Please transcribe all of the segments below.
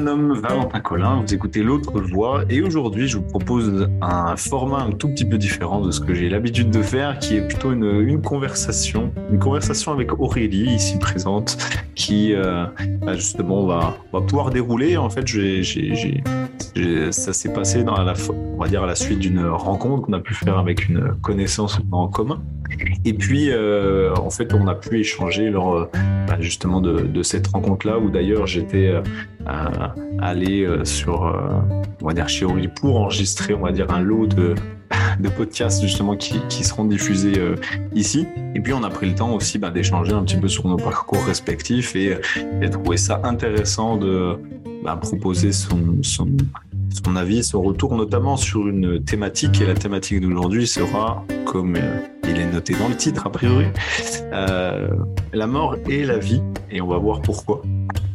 me Valentin Collin, vous écoutez L'autre voix et aujourd'hui je vous propose un format un tout petit peu différent de ce que j'ai l'habitude de faire qui est plutôt une, conversation, une conversation avec Aurélie ici présente qui euh, bah, justement va, va pouvoir dérouler. En fait, j'ai, ça s'est passé à la suite d'une rencontre qu'on a pu faire avec une connaissance en commun. Et puis, euh, en fait, on a pu échanger lors euh, bah, justement de, cette rencontre-là, où d'ailleurs j'étais euh, allé sur, on va dire, chez Aurélie pour enregistrer, on va dire, un lot de, podcasts justement qui, qui seront diffusés ici. Et puis, on a pris le temps aussi bah, d'échanger un petit peu sur nos parcours respectifs et, et trouvé ça intéressant de bah, proposer son, son son avis, son retour, notamment sur une thématique. Et la thématique d'aujourd'hui sera, comme euh, il est noté dans le titre a priori, euh, la mort et la vie. Et on va voir pourquoi.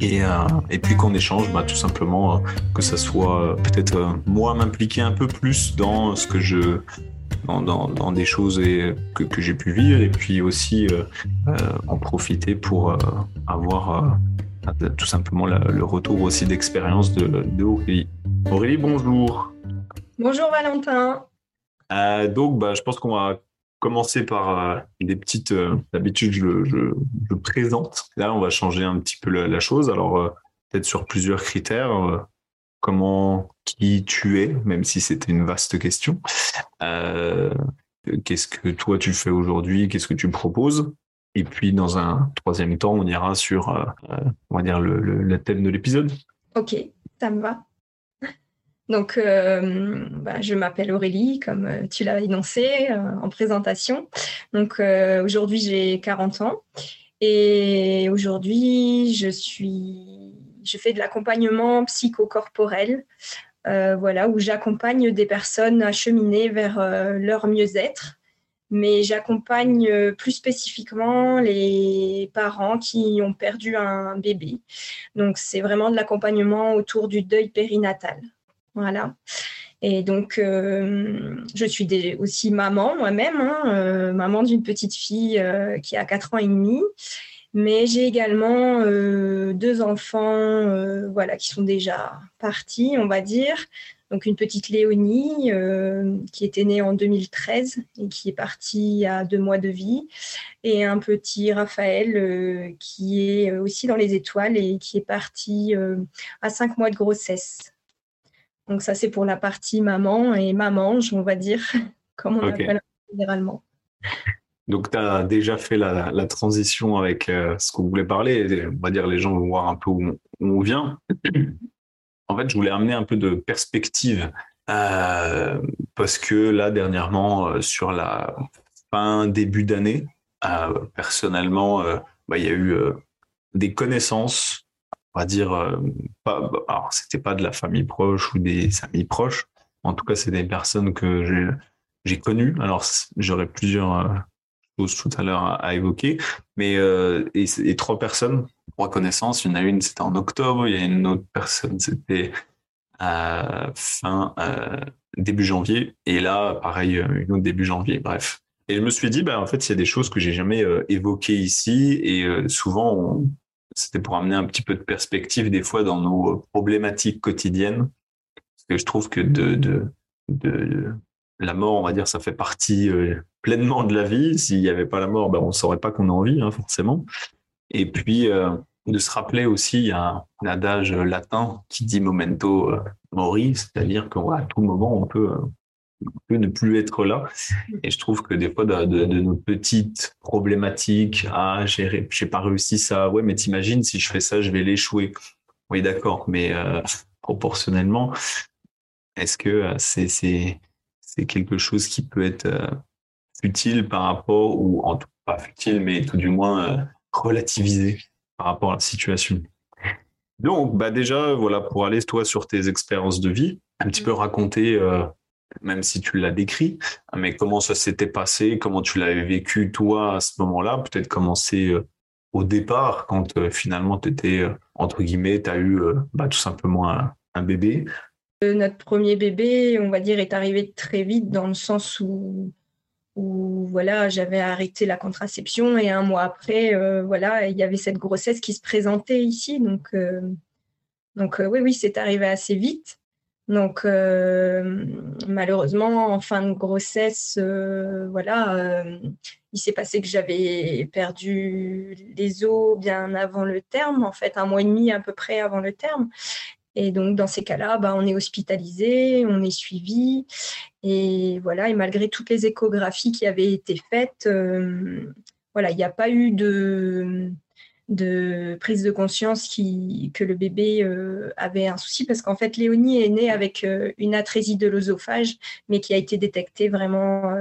Et, euh, et puis qu'on échange bah, tout simplement, que ça soit peut-être moi m'impliquer un peu plus dans ce que je... Dans, dans, des choses et, que, que j'ai pu vivre et puis aussi en profiter pour avoir tout simplement le retour aussi d'expérience de, de Aurélie. Aurélie, bonjour. Bonjour Valentin. Euh, donc, bah, je pense qu'on va commencer par euh, des petites. Euh, d'habitude, je, je, présente. Là, on va changer un petit peu la, chose. Alors, peut-être sur plusieurs critères. comment, qui tu es, même si c'était une vaste question. Qu'est-ce que toi tu fais aujourd'hui? Qu'est-ce que tu proposes? Et puis, dans un troisième temps, on ira sur, euh, euh, on va dire, le, thème de l'épisode. Ok, ça me va. Donc, euh, bah, je m'appelle Aurélie, comme tu l'as énoncé en présentation. Donc, aujourd'hui, j'ai 40 ans. Et aujourd'hui, je suis, je fais de l'accompagnement psychocorporel, voilà, où j'accompagne des personnes à cheminer vers leur mieux-être mais j'accompagne euh, plus spécifiquement les parents qui ont perdu un bébé. Donc, c'est vraiment de l'accompagnement autour du deuil périnatal. Voilà. Et donc, euh, je suis aussi maman moi-même, hein, euh, maman d'une petite fille qui a 4 ans et demi. Mais j'ai également deux enfants voilà, qui sont déjà partis, on va dire. Donc une petite Léonie euh, qui était née en 2013 et qui est partie à deux mois de vie, et un petit Raphaël euh, qui est aussi dans les étoiles et qui est parti euh, à cinq mois de grossesse. Donc ça c'est pour la partie maman et mamange, on va dire, comme on appelle généralement. Donc, tu as déjà fait la, transition avec ce qu'on voulait parler. On va dire les gens vont voir un peu où on vient en fait, je voulais amener un peu de perspective euh, parce que là, dernièrement, euh, sur la fin début d'année, euh, personnellement, bah, il y a eu des connaissances, on va dire, pas, c'était pas de la famille proche ou des amis proches, en tout cas, c'est des personnes que j'ai connues. Alors, j'aurais plusieurs tout à l'heure à, évoquer, mais et, et trois personnes reconnaissance. Il y en a une, c'était en octobre. Il y a une autre personne, c'était à fin euh, début janvier. Et là, pareil, une autre début janvier. Bref. Et je me suis dit, bah, en fait, il y a des choses que j'ai jamais euh, évoquées ici. Et euh, souvent, c'était pour amener un petit peu de perspective des fois dans nos problématiques quotidiennes. Parce que je trouve que de, de, de la mort, on va dire, ça fait partie pleinement de la vie. S'il n'y avait pas la mort, ben, on ne saurait pas qu'on a envie, hein, forcément. Et puis, euh, de se rappeler aussi, il y a un adage latin qui dit momento euh, mori, c'est-à-dire qu'à tout moment, on peut, ne plus être là. Et je trouve que des fois, de, nos petites problématiques, ah, j'ai, j'ai pas réussi ça, ouais, mais t'imagines, si je fais ça, je vais l'échouer. Oui, d'accord, mais euh, proportionnellement, est-ce que c'est quelque chose qui peut être utile par rapport, ou en tout pas futile, mais tout du moins relativiser par rapport à la situation. Donc, bah déjà, voilà, pour aller toi sur tes expériences de vie, un petit peu raconter, euh, même si tu l'as décrit, mais comment ça s'était passé, comment tu l'avais vécu toi à ce moment-là, peut-être commencer euh, au départ, quand euh, finalement tu étais, entre guillemets, tu as eu bah, tout simplement un bébé. Notre premier bébé, on va dire, est arrivé très vite dans le sens où où voilà, j'avais arrêté la contraception et un mois après, euh, voilà, il y avait cette grossesse qui se présentait ici. Donc, euh, Donc oui, oui, c'est arrivé assez vite. Donc malheureusement, en fin de grossesse, voilà, il s'est passé que j'avais perdu les os bien avant le terme, en fait un mois et demi à peu près avant le terme. Et donc, dans ces cas-là, bah, on est hospitalisé, on est suivi. Et voilà, et malgré toutes les échographies qui avaient été faites, euh, voilà, il n'y a pas eu de, de prise de conscience qui, que le bébé euh, avait un souci parce qu'en fait, Léonie est née avec euh, une atrésie de l'œsophage, mais qui a été détectée vraiment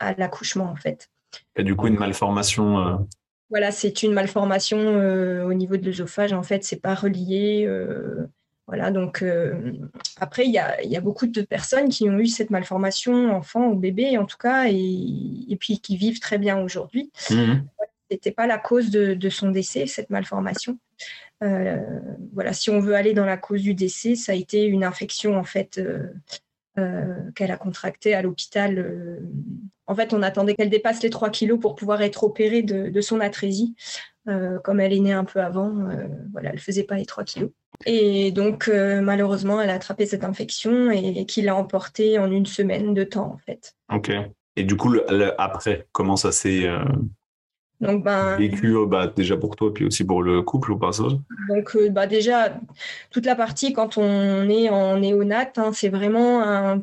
à l'accouchement, en fait. Et du coup, une malformation voilà, c'est une malformation au niveau de l'œsophage. En fait, c'est pas relié. Voilà, donc euh, après, il y a, beaucoup de personnes qui ont eu cette malformation, enfant ou bébé en tout cas, et, puis qui vivent très bien aujourd'hui. Mmh. Ce n'était pas la cause de, son décès, cette malformation. Euh, voilà, si on veut aller dans la cause du décès, ça a été une infection en fait euh, qu'elle a contractée à l'hôpital. En fait, on attendait qu'elle dépasse les 3 kilos pour pouvoir être opérée de, son atrésie. Comme elle est née un peu avant, voilà, elle ne faisait pas les 3 kilos. Et donc, euh, malheureusement, elle a attrapé cette infection et, qui l'a emportée en une semaine de temps, en fait. Ok. Et du coup, après, comment ça s'est euh, donc, ben, vécu euh, bah, déjà pour toi, puis aussi pour le couple au passage? Donc, bah, déjà, toute la partie quand on est en néonate, hein, c'est vraiment un,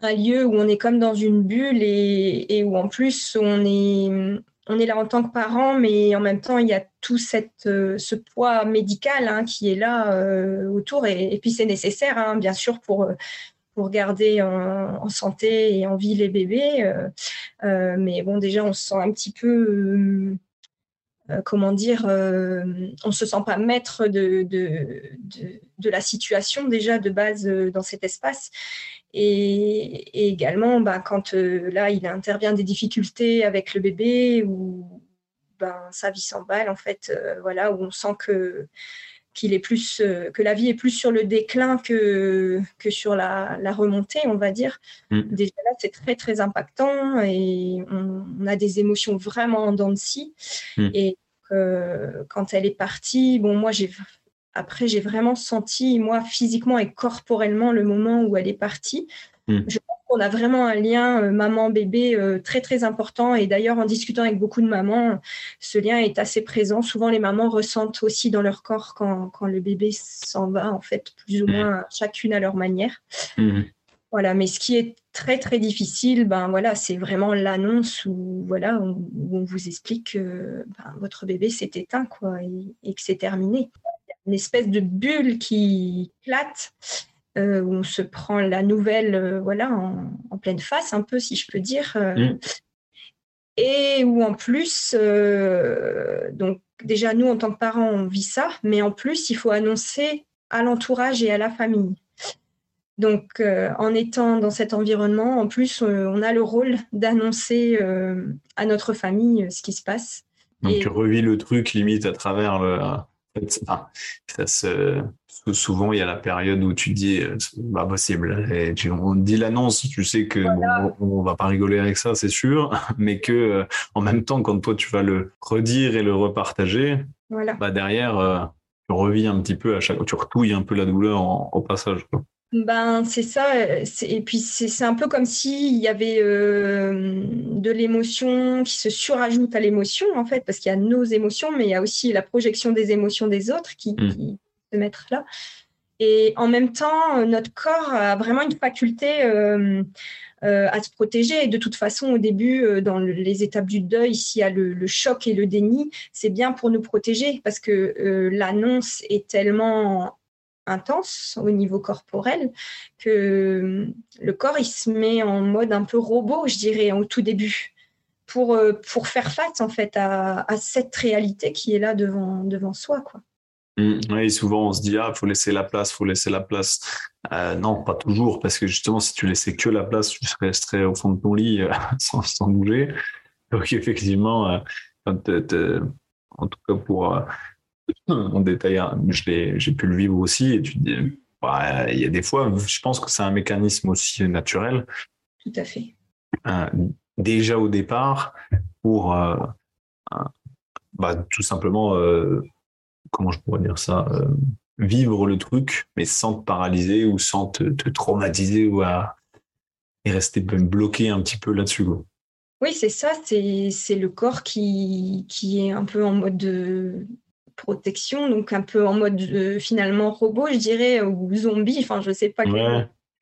un, lieu où on est comme dans une bulle et, et où en plus on est on est là en tant que parent, mais en même temps, il y a tout euh, ce poids médical hein, qui est là euh, autour. Et, puis, c'est nécessaire, hein, bien sûr, pour, euh, garder en, santé et en vie les bébés. mais bon, déjà, on se sent un petit peu comment dire, on se sent pas maître de, la situation déjà de base dans cet espace. Et, également, bah, quand euh, là, il intervient des difficultés avec le bébé ou ben, sa vie s'emballe, en fait, euh, voilà, où on sent que qu'il est plus euh, que la vie est plus sur le déclin que que sur la, la remontée on va dire mm. déjà là c'est très très impactant et on, a des émotions vraiment en dents de scie mm. et quand elle est partie bon moi j'ai après, j'ai vraiment senti, moi, physiquement et corporellement, le moment où elle est partie. Hmm. Je pense qu'on a vraiment un lien euh, maman-bébé euh, très, très important. Et d'ailleurs, en discutant avec beaucoup de mamans, ce lien est assez présent. Souvent, les mamans ressentent aussi dans leur corps quand, quand le bébé s'en va, en fait, plus ou hmm. moins chacune à leur manière. Hmm. Voilà, mais ce qui est très très difficile, ben voilà, c'est vraiment l'annonce où voilà, on, où on vous explique que ben, votre bébé s'est éteint quoi et, et que c'est terminé une espèce de bulle qui éclate, euh, où on se prend la nouvelle euh, voilà, en, pleine face, un peu, si je peux dire. Euh, mm. Et où en plus, donc déjà nous, en tant que parents, on vit ça, mais en plus, il faut annoncer à l'entourage et à la famille. Donc, en étant dans cet environnement, en plus, on a le rôle d'annoncer à notre famille ce qui se passe. Donc, tu revis le truc limite à travers le, ça se, souvent, il y a la période où tu dis, euh, c'est pas possible. Et tu, on dit l'annonce, tu sais que on, va pas rigoler avec ça, c'est sûr, mais que euh, en même temps, quand toi tu vas le redire et le repartager, bah derrière, euh, tu revis un petit peu à chaque, tu retouilles un peu la douleur au passage. Ben, c'est ça. Et puis, c'est un peu comme s'il y avait euh, de l'émotion qui se surajoute à l'émotion, en fait, parce qu'il y a nos émotions, mais il y a aussi la projection des émotions des autres qui, mmh. se mettent là. Et en même temps, notre corps a vraiment une faculté euh, euh, à se protéger. Et de toute façon, au début, dans les étapes du deuil, s'il y a le, le, choc et le déni, c'est bien pour nous protéger parce que l'annonce est tellement intense au niveau corporel que hum, le corps il se met en mode un peu robot, je dirais, au tout début, pour, euh, pour faire face en fait à, cette réalité qui est là devant, devant soi. Quoi. Mmh, oui, souvent on se dit ah faut laisser la place, faut laisser la place. Euh, non, pas toujours, parce que justement si tu laissais que la place, tu resterais au fond de ton lit euh, sans, sans, bouger. Donc effectivement, en tout cas pour en détail, hein, j'ai pu le vivre aussi. Et tu te dis, bah, il y a des fois, je pense que c'est un mécanisme aussi naturel. Tout à fait. Euh, déjà au départ, pour euh, bah, tout simplement, euh, comment je pourrais dire ça vivre le truc, mais sans te paralyser ou sans te, traumatiser ou à et rester bloqué un petit peu là-dessus. Oui, c'est ça, c'est le corps qui, qui est un peu en mode de protection, donc un peu en mode finalement robot, je dirais, ou zombie, enfin je sais pas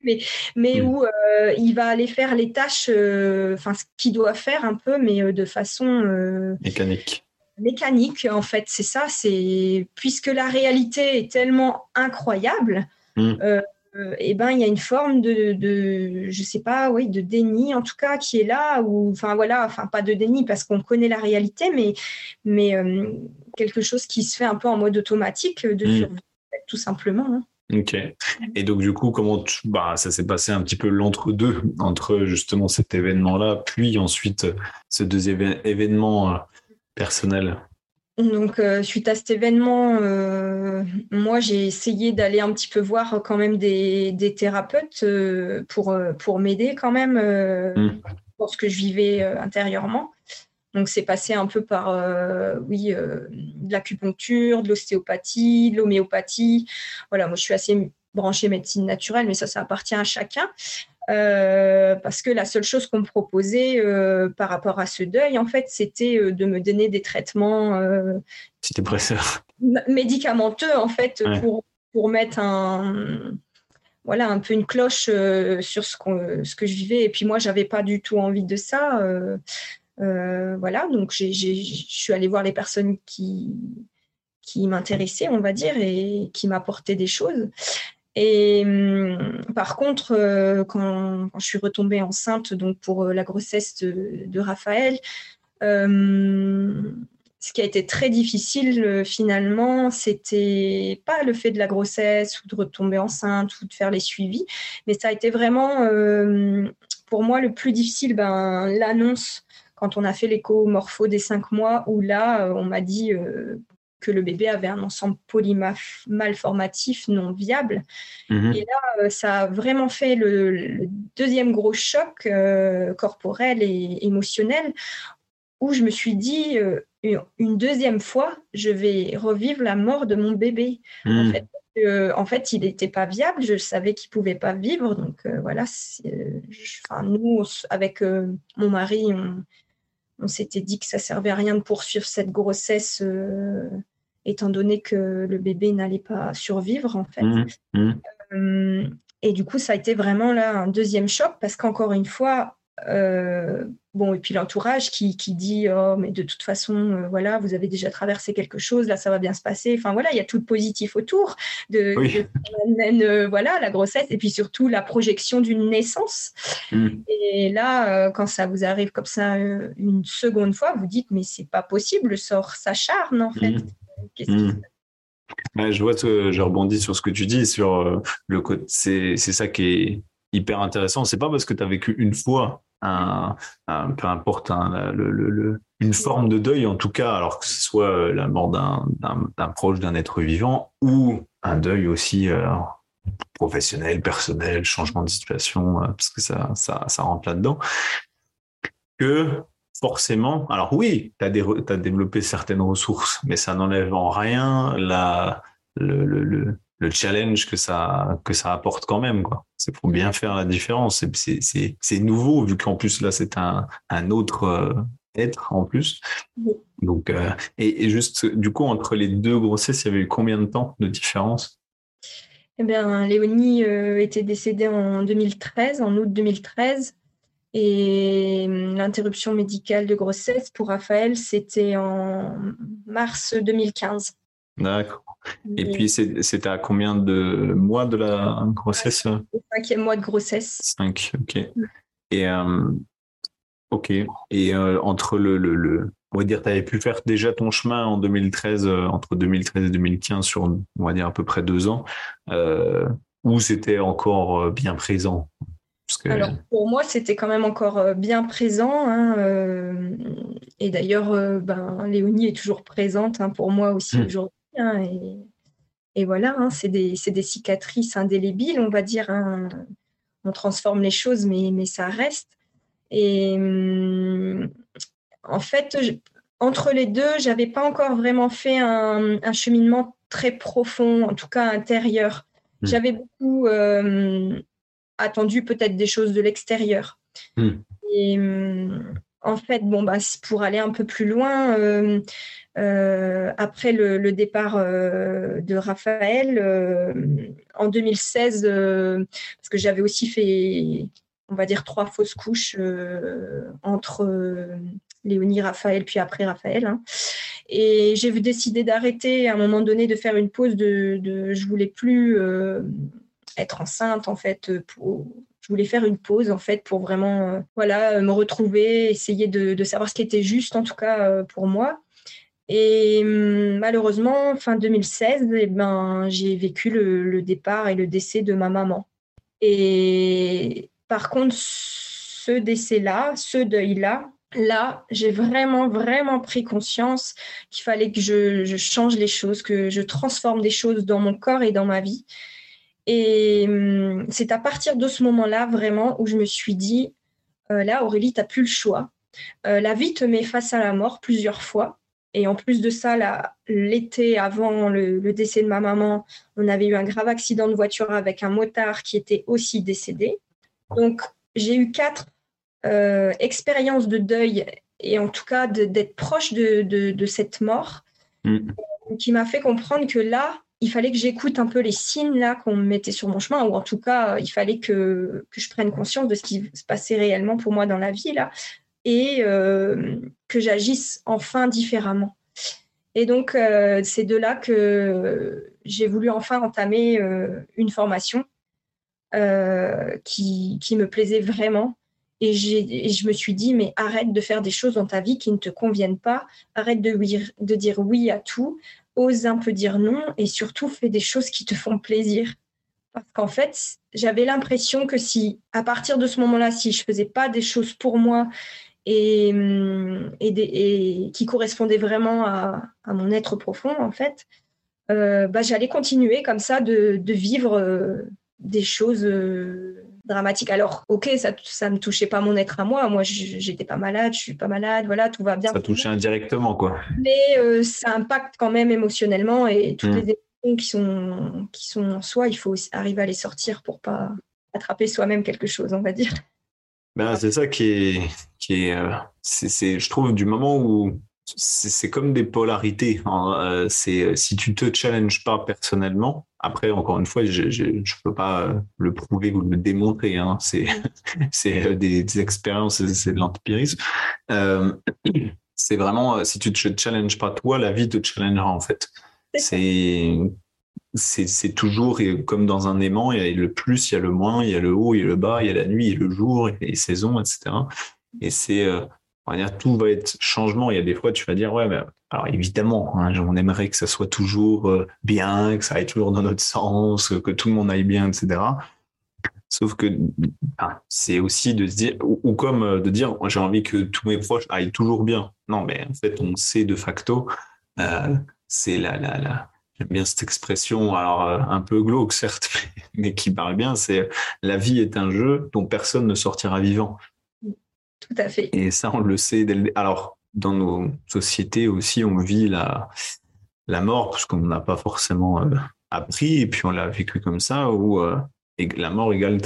mais, mais mm. où euh, il va aller faire les tâches, euh, enfin ce qu'il doit faire un peu, mais euh, de façon mécanique. Mécanique, en fait, c'est ça. C'est puisque la réalité est tellement incroyable, mm. Et eh ben il y a une forme de, de, je sais pas, oui, de déni en tout cas qui est là, ou enfin voilà, enfin pas de déni parce qu'on connaît la réalité, mais mais quelque chose qui se fait un peu en mode automatique de mm. survie, tout simplement. Hein. Ok. Et donc, du coup, comment bah, ça s'est passé un petit peu l'entre-deux, entre justement cet événement-là, puis ensuite ce deuxième événement euh, personnel? Donc, euh, suite à cet événement, euh, moi, j'ai essayé d'aller un petit peu voir quand même des, thérapeutes pour, pour m'aider quand même mmh. pour ce que je vivais intérieurement. Donc, c'est passé un peu par, euh, oui, euh, de l'acupuncture, de l'ostéopathie, de l'homéopathie. Voilà, moi, je suis assez branchée médecine naturelle, mais ça, ça appartient à chacun. Euh, parce que la seule chose qu'on me proposait par rapport à ce deuil, en fait, c'était de me donner des traitements médicamenteux, en fait, pour, pour mettre un, voilà, un peu une cloche sur ce, ce que je vivais. Et puis moi, j'avais pas du tout envie de ça. Euh, voilà, donc je suis allée voir les personnes qui, qui m'intéressaient, on va dire, et qui m'apportaient des choses. Et hum, par contre, euh, quand, je suis retombée enceinte, donc pour euh, la grossesse de, Raphaël, ce qui a été très difficile finalement, c'était pas le fait de la grossesse ou de retomber enceinte ou de faire les suivis, mais ça a été vraiment pour moi le plus difficile, ben, l'annonce quand on a fait l'écho morpho des cinq mois, où là, euh, on m'a dit euh, que le bébé avait un ensemble polymalformatif non viable. Mhm. Et là, euh, ça a vraiment fait le, deuxième gros choc corporel et émotionnel, où je me suis dit, une deuxième fois, je vais revivre la mort de mon bébé. En, mhm. fait, en, fait, il n'était pas viable, je savais qu'il ne pouvait pas vivre. Donc voilà, nous, avec mon mari, on, on s'était dit que ça servait à rien de poursuivre cette grossesse euh, étant donné que le bébé n'allait pas survivre en fait. Mmh, mmh. Euh, et du coup, ça a été vraiment là un deuxième choc parce qu'encore une fois, euh, bon, et puis l'entourage qui, dit oh mais de toute façon euh, voilà vous avez déjà traversé quelque chose là ça va bien se passer enfin voilà il y a tout de positif autour de, euh, voilà la grossesse et puis surtout la projection d'une naissance mm. et là quand ça vous arrive comme ça une seconde fois vous dites mais c'est pas possible le sort s'acharne en fait mm. mm. je vois que je rebondis sur ce que tu dis sur le côté c'est ça qui est hyper intéressant c'est pas parce que tu as vécu une fois un, peu importe une forme de deuil en tout cas, alors que ce soit euh, la mort d'un proche, d'un être vivant, ou un deuil aussi euh, professionnel, personnel, changement de situation, euh, parce que ça, ça, ça rentre là-dedans, que forcément, alors oui, tu as, as, développé certaines ressources, mais ça n'enlève en rien la, le, le, le challenge que ça que ça apporte quand même quoi. C'est pour bien faire la différence. C'est c'est nouveau vu qu'en plus là c'est un un autre euh, être en plus. Donc euh, et, juste du coup entre les deux grossesses il y avait eu combien de temps de différence? Eh bien Léonie euh, était décédée en 2013 en août 2013 et hum, l'interruption médicale de grossesse pour Raphaël c'était en mars 2015 d'accord et puis, c'était à combien de mois de la grossesse Cinquième mois de grossesse. Cinq, ok. Et, euh, ok. Et euh, entre le, le, le, on va dire, tu avais pu faire déjà ton chemin en 2013, euh, entre 2013 et 2015, sur, on va dire, à peu près deux ans, où c'était encore bien présent? Alors, pour moi, c'était quand même encore bien présent. Hein, et d'ailleurs, ben, Léonie est toujours présente hein, pour moi aussi hmm. aujourd'hui. Hein, et, voilà, hein, c'est des, cicatrices indélébiles, on va dire. Hein. On transforme les choses, mais, mais ça reste. Et hum, en fait, entre les deux, j'avais pas encore vraiment fait un, cheminement très profond, en tout cas intérieur. Hmm. J'avais beaucoup attendu peut-être des choses de l'extérieur. Hmm. Et en fait, bon, bah, pour aller un peu plus loin, après le, départ de Raphaël, en 2016, parce que j'avais aussi fait on va dire, trois fausses couches euh, entre euh, Léonie, Raphaël, puis après Raphaël. Hein. Et j'ai décidé d'arrêter à un moment donné de faire une pause de, de je voulais plus euh, être enceinte en fait pour, je voulais faire une pause en fait pour vraiment voilà me retrouver essayer de, savoir ce qui était juste en tout cas pour moi et hum, malheureusement fin 2016 eh ben j'ai vécu le, le, départ et le décès de ma maman et par contre, ce décès-là, ce deuil-là, là, j'ai vraiment, vraiment pris conscience qu'il fallait que je, change les choses, que je transforme des choses dans mon corps et dans ma vie. Et hum, c'est à partir de ce moment-là, vraiment, où je me suis dit, euh, là, Aurélie, tu n'as plus le choix. Euh, la vie te met face à la mort plusieurs fois. Et en plus de ça, l'été avant le, le, décès de ma maman, on avait eu un grave accident de voiture avec un motard qui était aussi décédé. Donc, j'ai eu quatre euh, expériences de deuil et en tout cas d'être proche de, cette mort mm. qui m'a fait comprendre que là, il fallait que j'écoute un peu les signes là qu'on me mettait sur mon chemin ou en tout cas, il fallait que, je prenne conscience de ce qui se passait réellement pour moi dans la vie là et euh, que j'agisse enfin différemment. Et donc, euh, c'est de là que j'ai voulu enfin entamer une formation euh, qui, qui, me plaisait vraiment. Et, je me suis dit, mais arrête de faire des choses dans ta vie qui ne te conviennent pas, arrête de, de dire oui à tout, ose un peu dire non et surtout fais des choses qui te font plaisir. Parce qu'en fait, j'avais l'impression que si, à partir de ce moment-là, si je faisais pas des choses pour moi et, et, et qui correspondaient vraiment à, à, mon être profond, en fait, euh, bah, j'allais continuer comme ça de, de vivre euh, des choses euh, dramatiques. Alors, ok, ça, ça ne touchait pas mon être à moi. Moi, j'étais pas malade, je suis pas malade, voilà, tout va bien. Ça touchait indirectement, quoi. Mais euh, ça impacte quand même émotionnellement et toutes mm. les émotions qui sont, qui sont en soi, il faut arriver à les sortir pour pas attraper soi-même quelque chose, on va dire. Ben, c'est ça qui est, qui est, euh, c'est, je trouve, du moment où c'est comme des polarités. Hein. Euh, c'est euh, si tu te challenges pas personnellement. Après, encore une fois, je ne peux pas le prouver ou le démontrer. Hein. C'est c'est euh, des, expériences, c'est de l'empirisme. c'est vraiment si tu te challenges pas toi, la vie te challengera en fait. C'est c'est toujours comme dans un aimant, il y a le plus, il y a le moins, il y a le haut, il y a le bas, il y a la nuit, il y a le jour, il y a les saisons, etc. Et c'est on va dire, tout va être changement. Il y a des fois, tu vas dire, ouais, mais alors évidemment, hein, on aimerait que ça soit toujours euh, bien, que ça aille toujours dans notre sens, que tout le monde aille bien, etc. Sauf que c'est aussi de se dire, ou, comme euh, de dire, j'ai envie que tous mes proches aillent toujours bien. Non, mais en fait, on sait de facto, euh, c'est la, la, la, j'aime bien cette expression, alors un peu glauque certes, mais qui parle bien, c'est la vie est un jeu dont personne ne sortira vivant. Tout à fait. Et ça, on le sait. Alors, dans nos sociétés aussi, on vit la, la mort parce qu'on n'a pas forcément euh, appris et puis on l'a vécu comme ça, où euh, la mort égale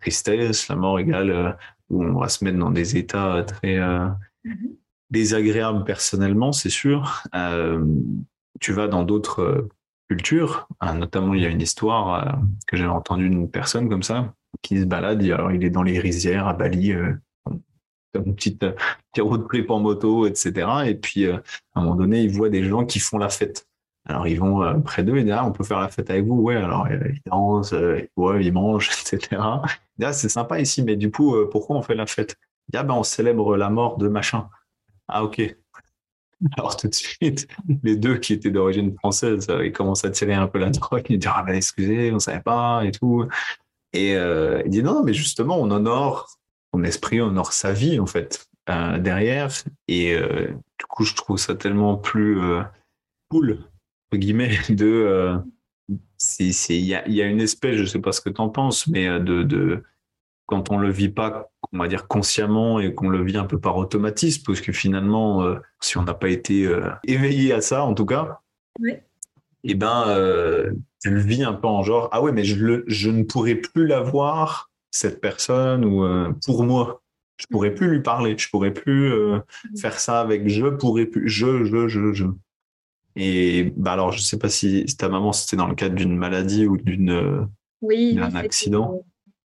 tristesse, la mort égale euh, où on va se mettre dans des états très mm-hmm. désagréables personnellement, c'est sûr. tu vas dans d'autres cultures, notamment il y a une histoire que j'avais entendue d'une personne comme ça qui se balade, alors il est dans les rizières à Bali, une petite, euh, petit road trip en moto, etc. Et puis, euh, à un moment donné, ils voient des gens qui font la fête. Alors, ils vont euh, près d'eux et disent, ah, on peut faire la fête avec vous. Ouais, alors, ils dansent, ils ils mangent, etc. Ah, c'est sympa ici, mais du coup, pourquoi on fait la fête? Ah, ben, on célèbre la mort de machin. Ah, ok. Alors, tout de suite, les deux qui étaient d'origine française, ils commencent à tirer un peu la drogue. Ils disent, ah, ben, excusez, on savait pas et tout. Et euh, il dit, non, mais justement, on honore son esprit honore sa vie en fait euh, derrière. Et euh, du coup je trouve ça tellement plus euh, cool entre guillemets de c'est il y a, y a, une espèce je sais pas ce que tu en penses mais de, de quand on le vit pas on va dire consciemment et qu'on le vit un peu par automatisme parce que finalement si on n'a pas été éveillé à ça en tout cas et eh ben, tu le vis un peu en genre, ah ouais, mais je, le, je ne pourrais plus la voir, cette personne, ou euh, pour moi. Je pourrais plus lui parler, je pourrais plus euh, faire ça avec je pourrais plus, je, je, je, je. Et bah alors, je sais pas si, ta maman, c'était dans le cadre d'une maladie ou d'une oui, d'un accident.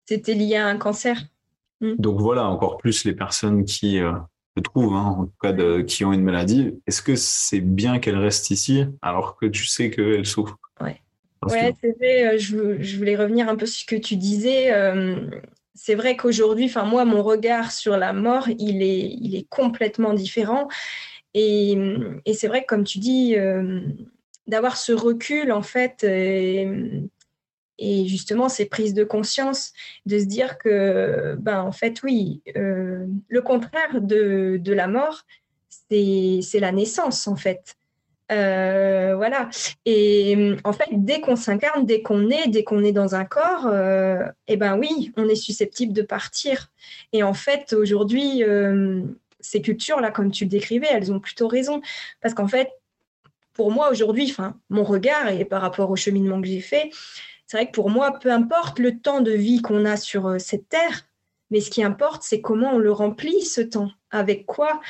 C'était lié à un cancer. Mm. Donc voilà, encore plus les personnes qui, trouve, hein, en tout cas, de, qui ont une maladie, est-ce que c'est bien qu'elle reste ici alors que tu sais qu'elle souffre Ouais, c'est vrai, euh, je, voulais revenir un peu sur ce que tu disais. Euh, c'est vrai qu'aujourd'hui, enfin moi, mon regard sur la mort, il est, il est complètement différent. Et, et c'est vrai que, comme tu dis, euh, d'avoir ce recul, en fait, et justement ces prises de conscience, de se dire que, ben, en fait, oui, euh, le contraire de, de la mort, c'est la naissance, en fait. Euh, voilà. Et en fait, dès qu'on s'incarne, dès qu'on est, dès qu'on est dans un corps, euh, eh ben oui, on est susceptible de partir. Et en fait, aujourd'hui, ces cultures-là, comme tu le décrivais, elles ont plutôt raison. Parce qu'en fait, pour moi, aujourd'hui, mon regard et par rapport au cheminement que j'ai fait, c'est vrai que pour moi, peu importe le temps de vie qu'on a sur euh, cette terre, mais ce qui importe, c'est comment on le remplit ce temps, avec quoi.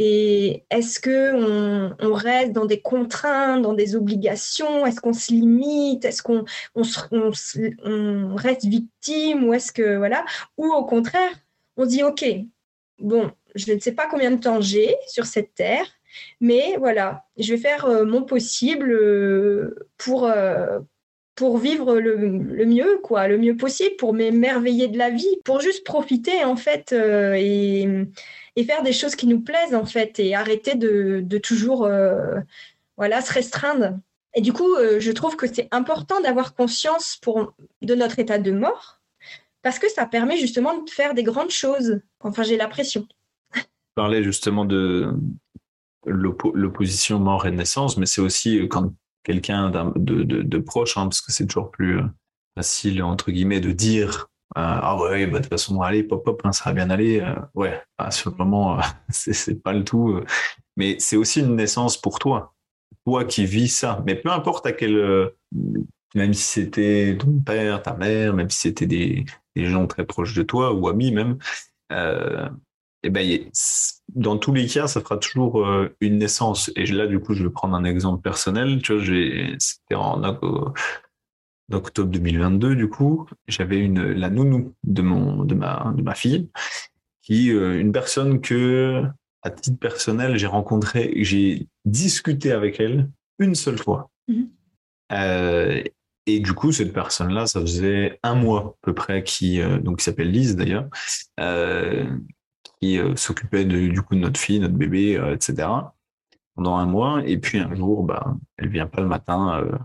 Et est-ce que on, reste dans des contraintes, dans des obligations? Est-ce qu'on se limite? Est-ce qu'on on, reste victime? Ou est-ce que voilà. Ou au contraire, on dit ok, bon, je ne sais pas combien de temps j'ai sur cette terre, mais voilà, je vais faire euh, mon possible euh, pour pour vivre le, mieux, quoi, le mieux possible, pour m'émerveiller de la vie, pour juste profiter en fait euh, et, faire des choses qui nous plaisent en fait et arrêter de, toujours euh, voilà se restreindre. Et du coup, euh, je trouve que c'est important d'avoir conscience pour, de notre état de mort parce que ça permet justement de faire des grandes choses. Enfin, j'ai l'impression. Parler justement de l'opposition mort et naissance, mais c'est aussi quand quelqu'un de, de, proche, hein, parce que c'est toujours plus euh, facile, entre guillemets, de dire Ah ouais, bah, de toute façon, allez, pop, pop, hein, ça va bien aller. Euh, ouais, bah, sur le moment, c'est pas le tout. Mais c'est aussi une naissance pour toi. Toi qui vis ça. Mais peu importe à quel. même si c'était ton père, ta mère, même si c'était des, gens très proches de toi ou amis même, eh ben, dans tous les cas, ça fera toujours euh, une naissance. Et là, du coup, je vais prendre un exemple personnel. Tu vois, c'était en octobre 2022, du coup, j'avais une la nounou de mon de ma de ma fille, qui euh, une personne que à titre personnel j'ai rencontré, j'ai discuté avec elle une seule fois. Mm-hmm. Euh, et du coup, cette personne-là, ça faisait un mois à peu près, qui donc qui s'appelle Lise d'ailleurs, qui euh, s'occupait du coup de notre fille, notre bébé, euh, etc. pendant un mois. Et puis un jour, bah, elle vient pas le matin euh,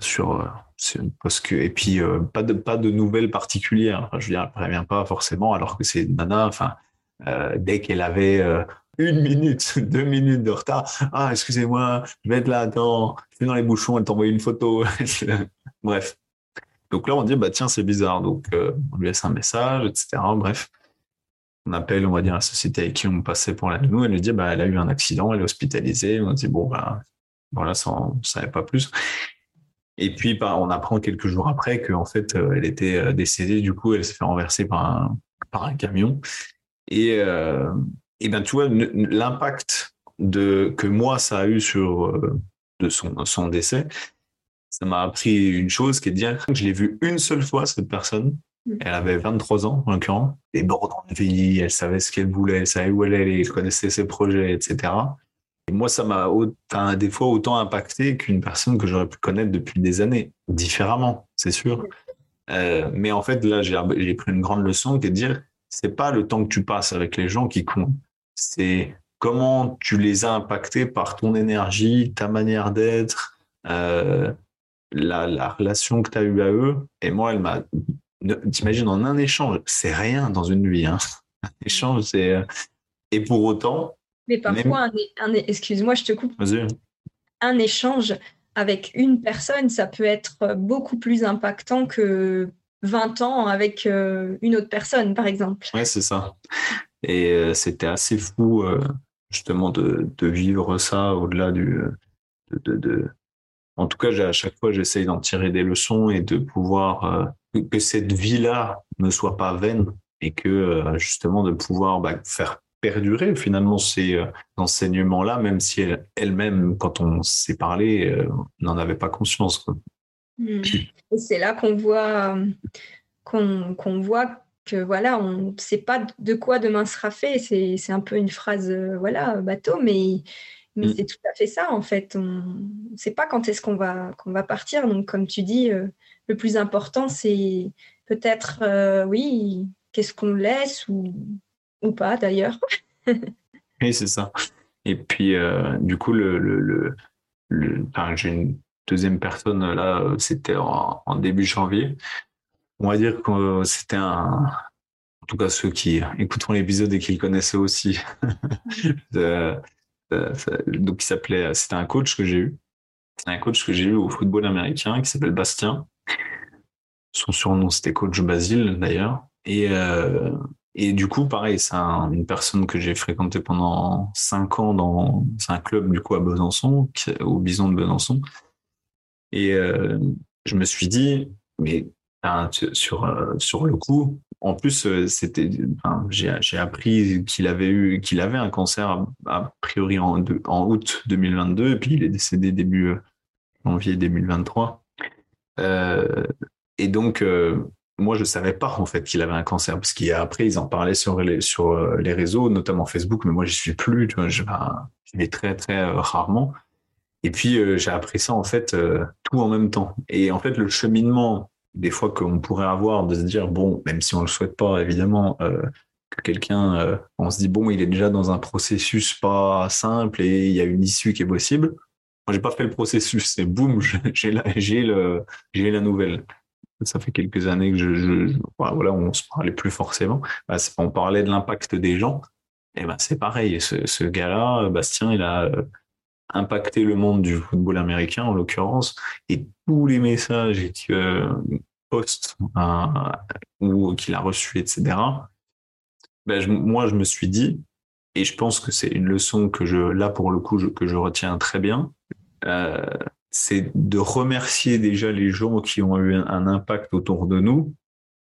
sur parce que et puis pas de pas de nouvelles particulières. je veux dire, elle prévient pas forcément, alors que c'est nana. Enfin, dès qu'elle avait une minute, deux minutes de retard. Ah, excusez-moi, je vais être là, attends, je suis dans les bouchons, elle t'envoie une photo. Bref. Donc là, on dit, bah tiens, c'est bizarre. Donc, on lui laisse un message, etc. Bref on appelle, on va dire, la société avec qui on passait pour la nounou, elle nous dit, bah, elle a eu un accident, elle est hospitalisée. On dit, bon, bah, voilà, ça, on savait pas plus. Et puis, bah, on apprend quelques jours après qu'en fait, euh, elle était euh, décédée. Du coup, elle s'est fait renverser par un, par un camion. Et, euh, et ben, tu vois, l'impact de, que moi, ça a eu sur de son, son décès, ça m'a appris une chose qui est de dire que je l'ai vue une seule fois, cette personne, Mm. Elle avait 23 ans, en l'occurrence, et bon dans le vie, elle savait ce qu'elle voulait, elle savait où elle allait, elle connaissait ses projets, etc. Et moi, ça m'a des fois autant impacté qu'une personne que j'aurais pu connaître depuis des années, différemment, c'est sûr. Euh, mais en fait, là, j'ai pris une grande leçon qui est de dire, c'est pas le temps que tu passes avec les gens qui compte, c'est comment tu les as impactés par ton énergie, ta manière d'être, euh, la, la, relation que tu as eue à eux. Et moi, elle m'a T'imagines en un échange, c'est rien dans une vie. Hein. Un échange, c'est. Euh, et pour autant. Mais parfois, un, excuse-moi, je te coupe. Un échange avec une personne, ça peut être beaucoup plus impactant que 20 ans avec euh, une autre personne, par exemple. Ouais, c'est ça. Et euh, c'était assez fou, justement, de, de, vivre ça au-delà du, de, de, en tout cas, à chaque fois, j'essaye d'en tirer des leçons et de pouvoir que cette vie-là ne soit pas vaine et que justement de pouvoir bah, faire perdurer finalement ces enseignements-là, même si elle-même, quand on s'est parlé, n'en avait pas conscience. Hmm. C'est là qu'on voit qu'on voit que voilà, on ne sait pas de quoi demain sera fait. C'est un peu une phrase euh, voilà bateau, mais mais mm. c'est tout à fait ça en fait. On ne sait pas quand est-ce qu'on va qu'on va partir. Donc comme tu dis, euh, le plus important c'est peut-être euh, oui, qu'est-ce qu'on laisse ou ou pas d'ailleurs. oui, c'est ça. Et puis du coup le, le, le, j'ai une deuxième personne là, c'était en, début janvier on va dire que c'était un, en tout cas ceux qui écouteront l'épisode et qui le connaissaient aussi. donc il s'appelait, c'était un coach que j'ai eu, un coach que j'ai eu au football américain qui s'appelle Bastien. Son surnom c'était coach Basile d'ailleurs. Et euh, et du coup, pareil, c'est une personne que j'ai fréquentée pendant cinq ans dans un club du coup à Besançon, au Bison de Besançon. Et euh, je me suis dit, mais sur euh, sur le coup. En plus, euh, c'était, j'ai appris qu'il avait eu, qu'il avait un cancer a, priori en, en, août 2022 et puis il est décédé début janvier 2023. Euh, et donc, moi, je savais pas en fait qu'il avait un cancer parce qu'après ils en parlaient sur les sur les réseaux, notamment Facebook, mais moi j'y suis plus. Je, vais très très rarement. Et puis j'ai appris ça en fait tout en même temps. Et en fait, le cheminement des fois qu'on pourrait avoir de se dire bon même si on le souhaite pas évidemment euh, que quelqu'un euh, on se dit bon il est déjà dans un processus pas simple et il y a une issue qui est possible moi j'ai pas fait le processus c'est boum j'ai la j'ai la nouvelle ça fait quelques années que je, voilà on se parlait plus forcément. Bah, on parlait de l'impact des gens. Et ben c'est pareil. Ce, gars-là Bastien il a euh, impacté le monde du football américain en l'occurrence. Et tous les messages qu'il euh, poste euh, ou qu'il a reçus etc ben, moi je me suis dit et je pense que c'est une leçon que je là pour le coup que je retiens très bien c'est de remercier déjà les gens qui ont eu un impact autour de nous.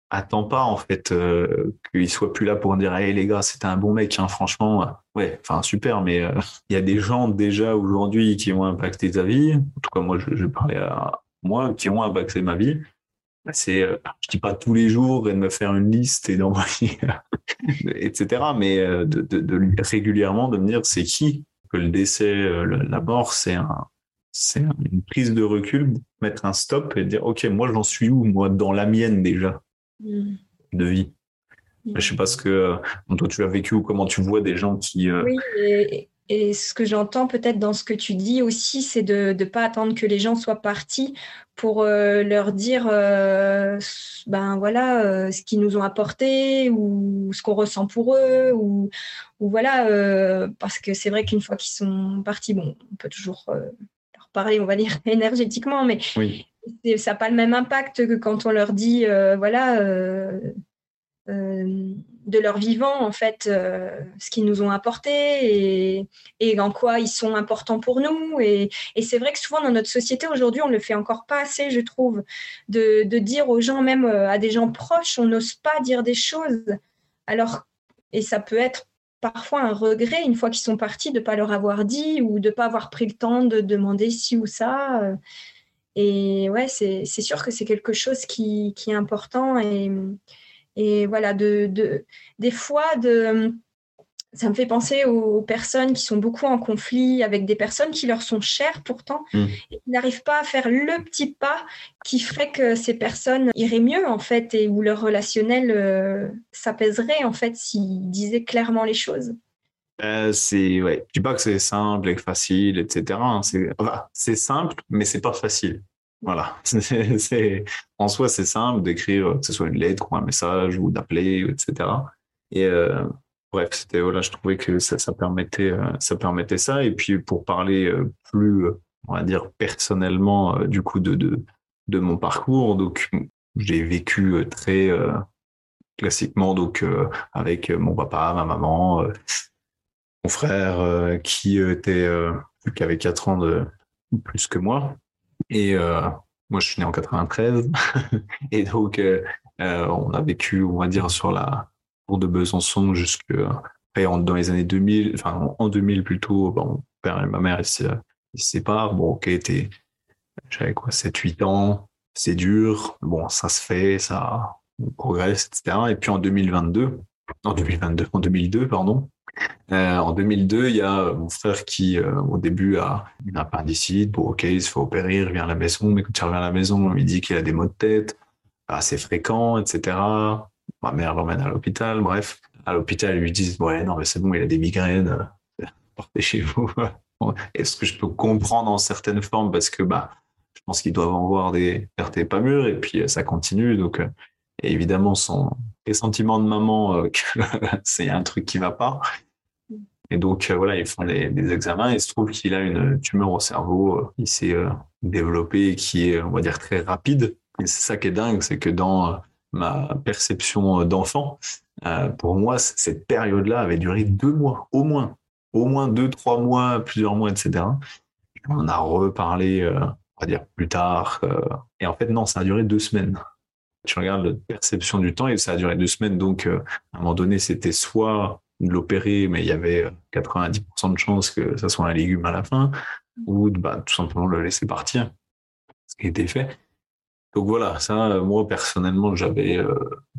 Attends pas en fait euh, qu'il soit plus là pour dire hey les gars c'était un bon mec hein, franchement ouais enfin super mais euh, il y a des gens déjà aujourd'hui qui ont impacté ta vie. En tout cas moi je, je parlais à moi qui ont impacté ma vie. C'est euh, je dis pas tous les jours et de me faire une liste et d'envoyer etc mais euh, de, de, de, régulièrement de me dire c'est qui? Que le décès la mort c'est un c'est une prise de recul mettre un stop et dire ok moi j'en suis où moi dans la mienne déjà Mm. de vie? Je sais pas ce que euh, toi tu as vécu ou comment tu vois des gens qui. Euh, oui, et, ce que j'entends peut-être dans ce que tu dis aussi, c'est de ne pas attendre que les gens soient partis pour euh, leur dire ben voilà ce qu'ils nous ont apporté ou ce qu'on ressent pour eux ou, ou voilà parce que c'est vrai qu'une fois qu'ils sont partis, bon, on peut toujours parler, on va dire énergétiquement, mais oui ça n'a pas le même impact que quand on leur dit, euh, voilà, euh, euh, de leur vivant, en fait, ce qu'ils nous ont apporté et, et, en quoi ils sont importants pour nous. Et, et c'est vrai que souvent dans notre société aujourd'hui, on ne le fait encore pas assez, je trouve, de, de dire aux gens, même à des gens proches, on n'ose pas dire des choses. Alors, et ça peut être parfois un regret une fois qu'ils sont partis de ne pas leur avoir dit ou de ne pas avoir pris le temps de demander ci ou ça. Et ouais, c'est sûr que c'est quelque chose qui, qui, est important. Et, et voilà, de, de, des fois, de, ça me fait penser aux personnes qui sont beaucoup en conflit avec des personnes qui leur sont chères pourtant, mmh. et qui n'arrivent pas à faire le petit pas qui ferait que ces personnes iraient mieux en fait et où leur relationnel euh, s'apaiserait en fait s'ils disaient clairement les choses. Euh, c'est ouais, je dis pas que c'est simple et facile, etc. Hein. C'est enfin, c'est simple, mais c'est pas facile. Voilà, c'est en soi c'est simple d'écrire que ce soit une lettre ou un message ou d'appeler, etc. Et euh, bref, c'était voilà, je trouvais que ça, permettait euh, ça permettait ça. Et puis pour parler euh, plus, on va dire personnellement du coup de de mon parcours, donc j'ai vécu très classiquement donc avec mon papa, ma maman, mon frère qui était qui avait quatre ans de plus que moi Et moi, je suis né en 93. et donc, on a vécu, on va dire, sur la cour de Besançon jusque dans les années 2000, enfin en 2000 plutôt, bon, mon père et ma mère ils se, séparent. Bon, ok, j'avais quoi, 7-8 ans, c'est dur, bon, ça se fait, ça progresse, etc. Et puis en 2022, en 2022, en 2002, pardon, euh, en 2002, il y a mon frère qui, euh, au début, a une appendicite. Bon, ok, il se fait opérer, il revient à la maison. Mais quand il revient à la maison, on lui dit qu'il a des maux de tête assez fréquents, etc. Ma mère l'emmène à l'hôpital. Bref, à l'hôpital, ils lui disent Ouais, non, mais c'est bon, il a des migraines. Portez chez vous. Est-ce que je peux comprendre en certaines formes? Parce que bah, je pense qu'ils doivent en voir des pertes pas mûres et puis ça continue. Donc, euh, évidemment, son pressentiment de maman euh, c'est un truc qui va pas. Et donc, euh, voilà, ils font des examens et il se trouve qu'il a une tumeur au cerveau qui s'est développée et qui est, on va dire, très rapide. Et c'est ça qui est dingue, c'est que dans ma perception d'enfant, pour moi, cette période-là avait duré deux mois, au moins. Au moins deux, trois mois, plusieurs mois, etc. On a reparlé, on va dire, plus tard. et en fait, non, ça a duré deux semaines tu regardes la perception du temps et ça a duré deux semaines. Donc, euh, à un moment donné, c'était soit de l'opérer, mais il y avait 90% euh, de chances que ça soit un légume à la fin, ou bah, tout simplement le laisser partir, ce qui était fait. Donc voilà, ça, moi personnellement, j'avais euh,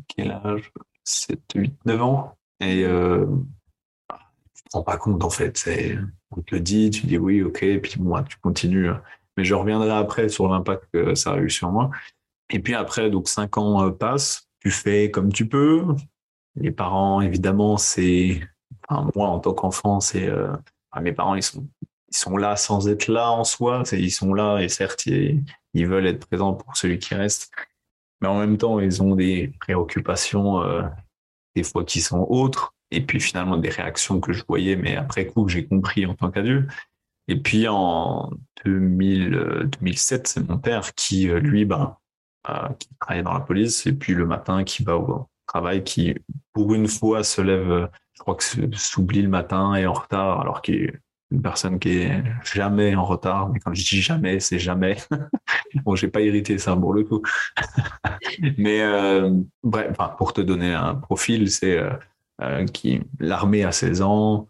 quel âge? 7, 8, 9 ans. Et euh, tu te rends pas compte en fait. On te le dit, tu dis oui, ok, et puis moi, tu continues. Mais je reviendrai après sur l'impact que ça a eu sur moi. Et puis après, donc cinq ans euh, passent, tu fais comme tu peux. Les parents, évidemment, c'est, moi en tant qu'enfant, c'est, euh, mes parents, ils sont, ils sont là sans être là en soi. Ils sont là et certes, ils, veulent être présents pour celui qui reste, mais en même temps, ils ont des préoccupations euh, des fois qui sont autres. Et puis finalement des réactions que je voyais, mais après coup que j'ai compris en tant qu'adulte. Et puis en 2000, 2007, c'est mon père qui, lui, ben, qui travaille dans la police, et puis le matin qui va au travail, qui pour une fois se lève, je crois que s'oublie le matin et en retard, alors qu'il est une personne qui est jamais en retard. Mais quand je dis jamais, c'est jamais. bon, j'ai pas irrité ça pour le coup. Mais euh, bref, pour te donner un profil, c'est euh, euh, qui l'armée à 16 ans,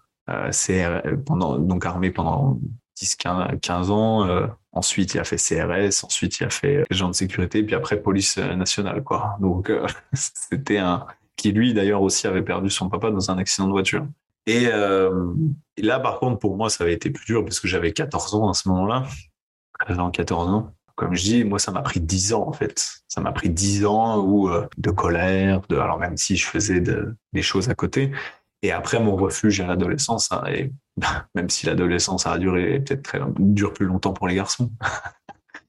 pendant donc armée pendant 10, 15 ans. Euh, ensuite, il a fait CRS, ensuite, il a fait agent de sécurité, puis après, police nationale. Donc, c'était un. qui, lui, d'ailleurs, aussi avait perdu son papa dans un accident de voiture. Et, euh, là, par contre, pour moi, ça avait été plus dur parce que j'avais 14 ans à ce moment-là. 13 ans, 14 ans. Comme je dis, moi, ça m'a pris 10 ans, en fait. Ça m'a pris 10 ans où, de colère, alors même si je faisais des choses à côté, et après, mon refuge à l'adolescence, hein, et même si l'adolescence a duré peut-être dure plus longtemps pour les garçons,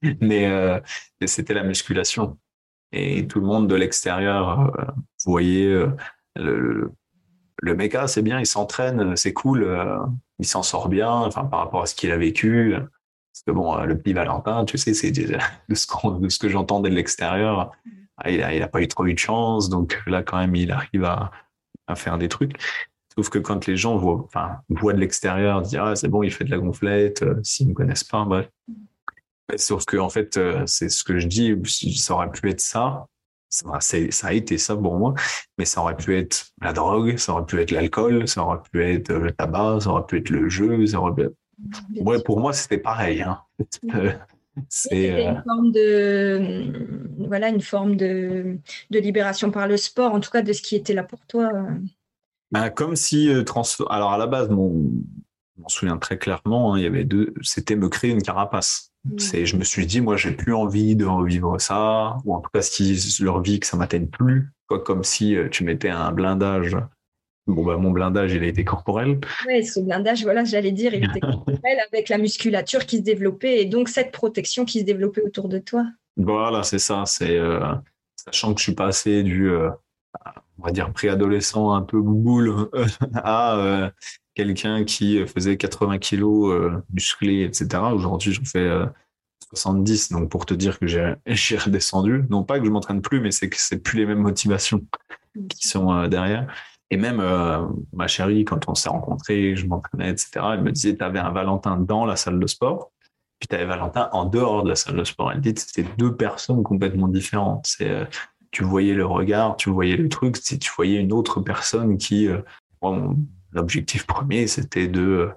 mais euh, c'était la musculation. Et tout le monde de l'extérieur euh, voyait euh, le, le mec, ah, c'est bien, il s'entraîne, c'est cool, euh, il s'en sort bien, enfin par rapport à ce qu'il a vécu. Parce que bon, le petit Valentin, tu sais, c'est de ce, de ce que j'entendais de l'extérieur, ah, il a, il a pas eu trop eu de chance, donc là quand même, il arrive à à faire des trucs. Sauf que quand les gens voient, enfin, voient de l'extérieur, dire ah c'est bon, il fait de la gonflette, euh, s'ils ne me connaissent pas, bref. Sauf que en fait, euh, c'est ce que je dis, ça aurait pu être ça, ça, a été ça pour moi, mais ça aurait pu être la drogue, ça aurait pu être l'alcool, ça aurait pu être le tabac, ça aurait pu être le jeu, ça aurait pu Ouais, pour moi, c'était pareil. Hein. Une forme de voilà une forme de, de, libération par le sport, en tout cas de ce qui était là pour toi. Ben, comme si euh, alors à la base, mon, je m'en souviens très clairement, hein, il y avait deux, c'était me créer une carapace. C'est, je me suis dit, moi, j'ai plus envie de revivre ça, ou en tout cas, si leur vie que ça m'atteigne plus, quoi, comme si euh, tu mettais un blindage Bon, bah, mon blindage, il a été corporel. Oui, ce blindage, voilà, j'allais dire, il était corporel avec la musculature qui se développait et donc cette protection qui se développait autour de toi. Voilà, c'est ça. C'est euh, sachant que je suis passé du, euh, on va dire, préadolescent un peu bouboule à quelqu'un qui faisait 80 kilos musclé, etc. Aujourd'hui, j'en fais 70. Donc, pour te dire que j'ai redescendu, non pas que je m'entraîne plus, mais c'est que c'est plus les mêmes motivations qui sont derrière. Et même euh, ma chérie, quand on s'est rencontrés, je m'entraînais, etc., elle me disait, tu avais un Valentin dans la salle de sport Puis tu avais Valentin en dehors de la salle de sport. Elle dit c'était deux personnes complètement différentes. C'est, euh, tu voyais le regard, tu voyais le truc, tu voyais une autre personne qui, euh, l'objectif premier, c'était de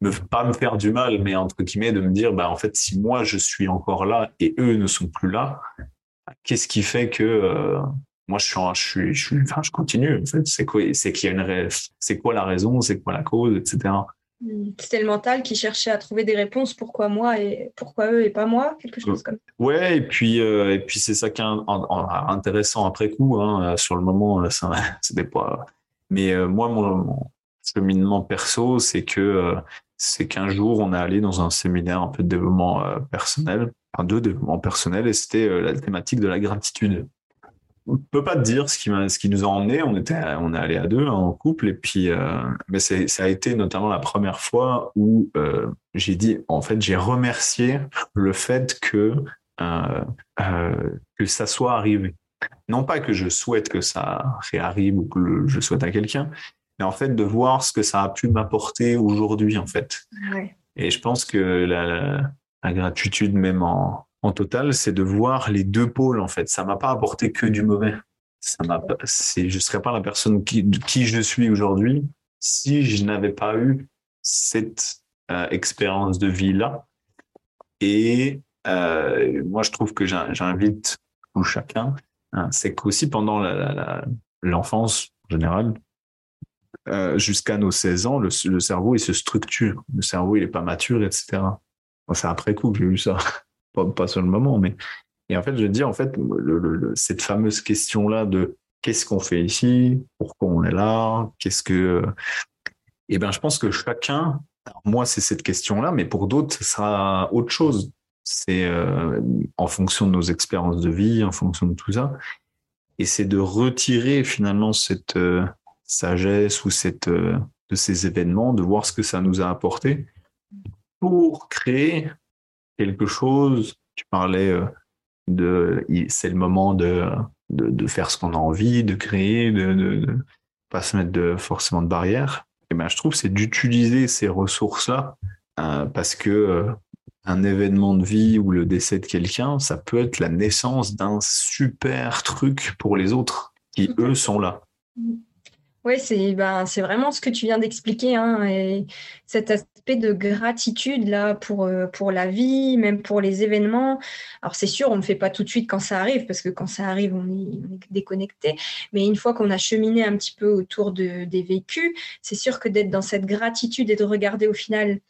me, pas me faire du mal, mais entre guillemets, de me dire, bah, en fait, si moi je suis encore là et eux ne sont plus là, qu'est-ce qui fait que moi je suis, je suis, je suis, enfin, je continue. En fait, c'est quoi, c'est qu'il y a une, c'est quoi la raison, c'est quoi la cause, etc. C'était le mental qui cherchait à trouver des réponses. Pourquoi moi et pourquoi eux et pas moi Quelque chose comme ça. Ouais, et puis, euh, et puis c'est ça qui est intéressant après coup. Hein, sur le moment, euh, c'était pas. Mais euh, moi, mon, cheminement perso, c'est que c'est qu'un jour, on est allé dans un séminaire un peu de développement personnel, enfin de développement personnel, et c'était la thématique de la gratitude on peut pas te dire ce qui, ce qui nous a emmené. On était, on est allé à deux hein, en couple et puis, euh, mais ça a été notamment la première fois où euh, j'ai dit, en fait, j'ai remercié le fait que euh, que ça soit arrivé. Non pas que je souhaite que ça réarrive ou que je souhaite à quelqu'un, mais en fait de voir ce que ça a pu m'apporter aujourd'hui en fait. Et je pense que la, la gratitude même en en total, c'est de voir les deux pôles en fait. Ça m'a pas apporté que du mauvais. Ça m'a, c'est, je serais pas la personne qui, qui je suis aujourd'hui si je n'avais pas eu cette euh, expérience de vie là. Et euh, moi, je trouve que j'invite tout chacun, hein, c'est qu'aussi pendant l'enfance en général, euh, jusqu'à nos 16 ans, le, cerveau il se structure. Le cerveau il est pas mature, etc. c'est après coup que j'ai eu ça pas, sur le moment, mais et en fait, je dis en fait cette fameuse question là de qu'est-ce qu'on fait ici, pourquoi on est là, qu'est-ce que, eh ben, je pense que chacun, moi c'est cette question là, mais pour d'autres ce sera autre chose. C'est euh, en fonction de nos expériences de vie, en fonction de tout ça, et c'est de retirer finalement cette euh, sagesse ou cette euh, de ces événements, de voir ce que ça nous a apporté pour créer quelque chose. Tu parlais euh, de, c'est le moment de, de, faire ce qu'on a envie, de créer, de, ne pas se mettre de, forcément de barrières. Et ben, je trouve c'est d'utiliser ces ressources-là euh, parce que un événement de vie ou le décès de quelqu'un, ça peut être la naissance d'un super truc pour les autres qui eux sont là. Oui, c'est ben, c'est vraiment ce que tu viens d'expliquer. Hein, et cet aspect de gratitude là pour, euh, la vie, même pour les événements. Alors c'est sûr, on ne fait pas tout de suite quand ça arrive, parce que quand ça arrive, on est, déconnecté. Mais une fois qu'on a cheminé un petit peu autour de, des vécus, c'est sûr que d'être dans cette gratitude et de regarder au final,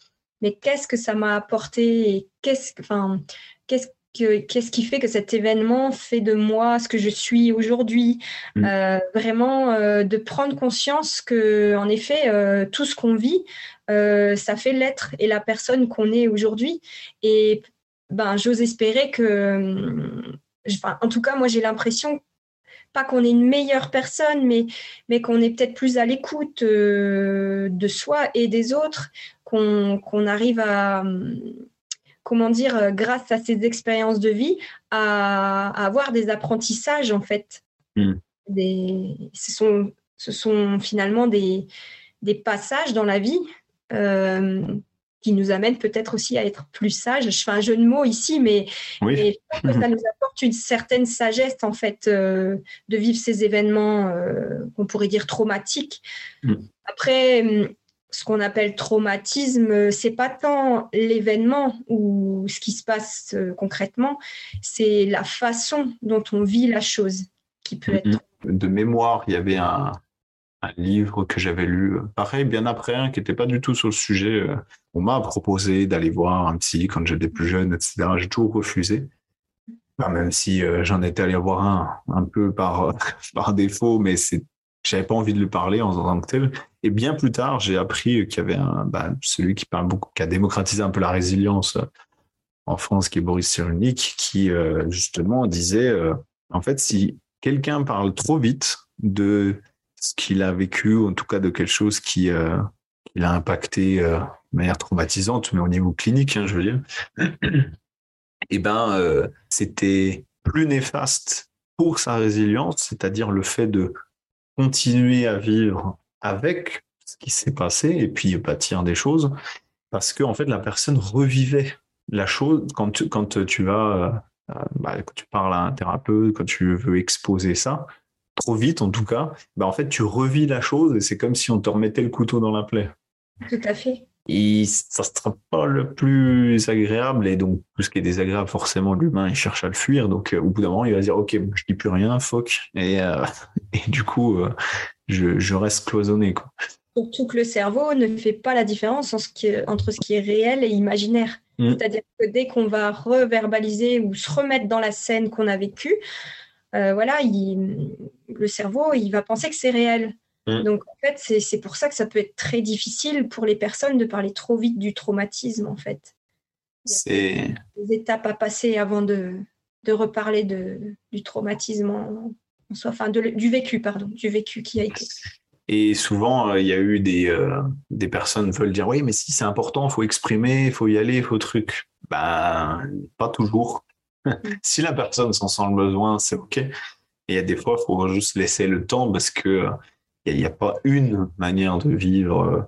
mais qu'est-ce que ça m'a apporté et qu'est-ce, enfin, qu'est-ce qu'est-ce qui fait que cet événement fait de moi ce que je suis aujourd'hui? Mm. euh, Vraiment euh, de prendre conscience que, en effet, euh, tout ce qu'on vit, ça fait l'être et la personne qu'on est aujourd'hui. Et ben, j'ose espérer que, en tout cas, moi, j'ai l'impression pas qu'on est une meilleure personne, mais, mais qu'on est peut-être plus à l'écoute de soi et des autres, qu'on arrive à comment dire, euh, grâce à ces expériences de vie, à, avoir des apprentissages en fait. Hmm. ce, sont, ce sont finalement des, des passages dans la vie euh, qui nous amènent peut-être aussi à être plus sages. Je fais un jeu de mots ici, mais, mais je pense que ça nous apporte une certaine sagesse en fait euh, de vivre ces événements qu'on pourrait dire traumatiques. Hmm. Après, ce qu'on appelle traumatisme, c'est pas tant l'événement ou ce qui se passe euh, concrètement, c'est la façon dont on vit la chose qui peut être. De mémoire, il y avait un, livre que j'avais lu, pareil, bien après, un qui n'était pas du tout sur le sujet. Euh, on m'a proposé d'aller voir un psy quand j'étais plus jeune, etc. J'ai toujours refusé. même si euh, j'en étais allé voir un un peu par, par défaut, mais c'est j'avais pas envie de lui parler en tant que tel. Et bien plus tard, j'ai appris qu'il y avait un, bah, celui qui parle beaucoup, qui a démocratisé un peu la résilience euh, en France, qui est Boris Cyrulnik, qui euh, justement disait, euh, en fait, si quelqu'un parle trop vite de ce qu'il a vécu, en tout cas de quelque chose qui, l'a impacté de manière traumatisante, mais au niveau clinique, hein, je veux dire, eh ben, c'était plus néfaste pour sa résilience, c'est-à-dire le fait de continuer à vivre avec ce qui s'est passé et puis bâtir des choses parce que en fait la personne revivait la chose, quand tu, quand tu vas, bah, quand tu parles à un thérapeute, quand tu veux exposer ça, trop vite en tout cas, bah, en fait, tu revis la chose et c'est comme si on te remettait le couteau dans la plaie. Tout à fait. Et ça ne sera pas le plus agréable. Et donc, tout ce qui est désagréable, forcément, l'humain, il cherche à le fuir. Donc, au bout d'un moment, il va dire, OK, je dis plus rien, fuck. Et, et du coup, je, reste cloisonné. Quoi. Surtout que le cerveau ne fait pas la différence entre ce qui est réel et imaginaire. Mm. C'est-à-dire que dès qu'on va reverbaliser ou se remettre dans la scène qu'on a vécue, euh, voilà, le cerveau, il va penser que c'est réel. Mm. Donc, en fait, c'est pour ça que ça peut être très difficile pour les personnes de parler trop vite du traumatisme, en fait. C'est des étapes à passer avant de, de reparler de, du traumatisme en, soi, enfin, du vécu, pardon, du vécu qui a été. Et souvent, euh, il y a eu des, euh, des personnes veulent dire oui, mais si c'est important, il faut exprimer, il faut y aller, il faut truc. Ben, pas toujours. Mm. si la personne s'en sent le besoin, c'est OK. Et il y a des fois, il faut juste laisser le temps parce que il n'y a, pas une manière de vivre euh,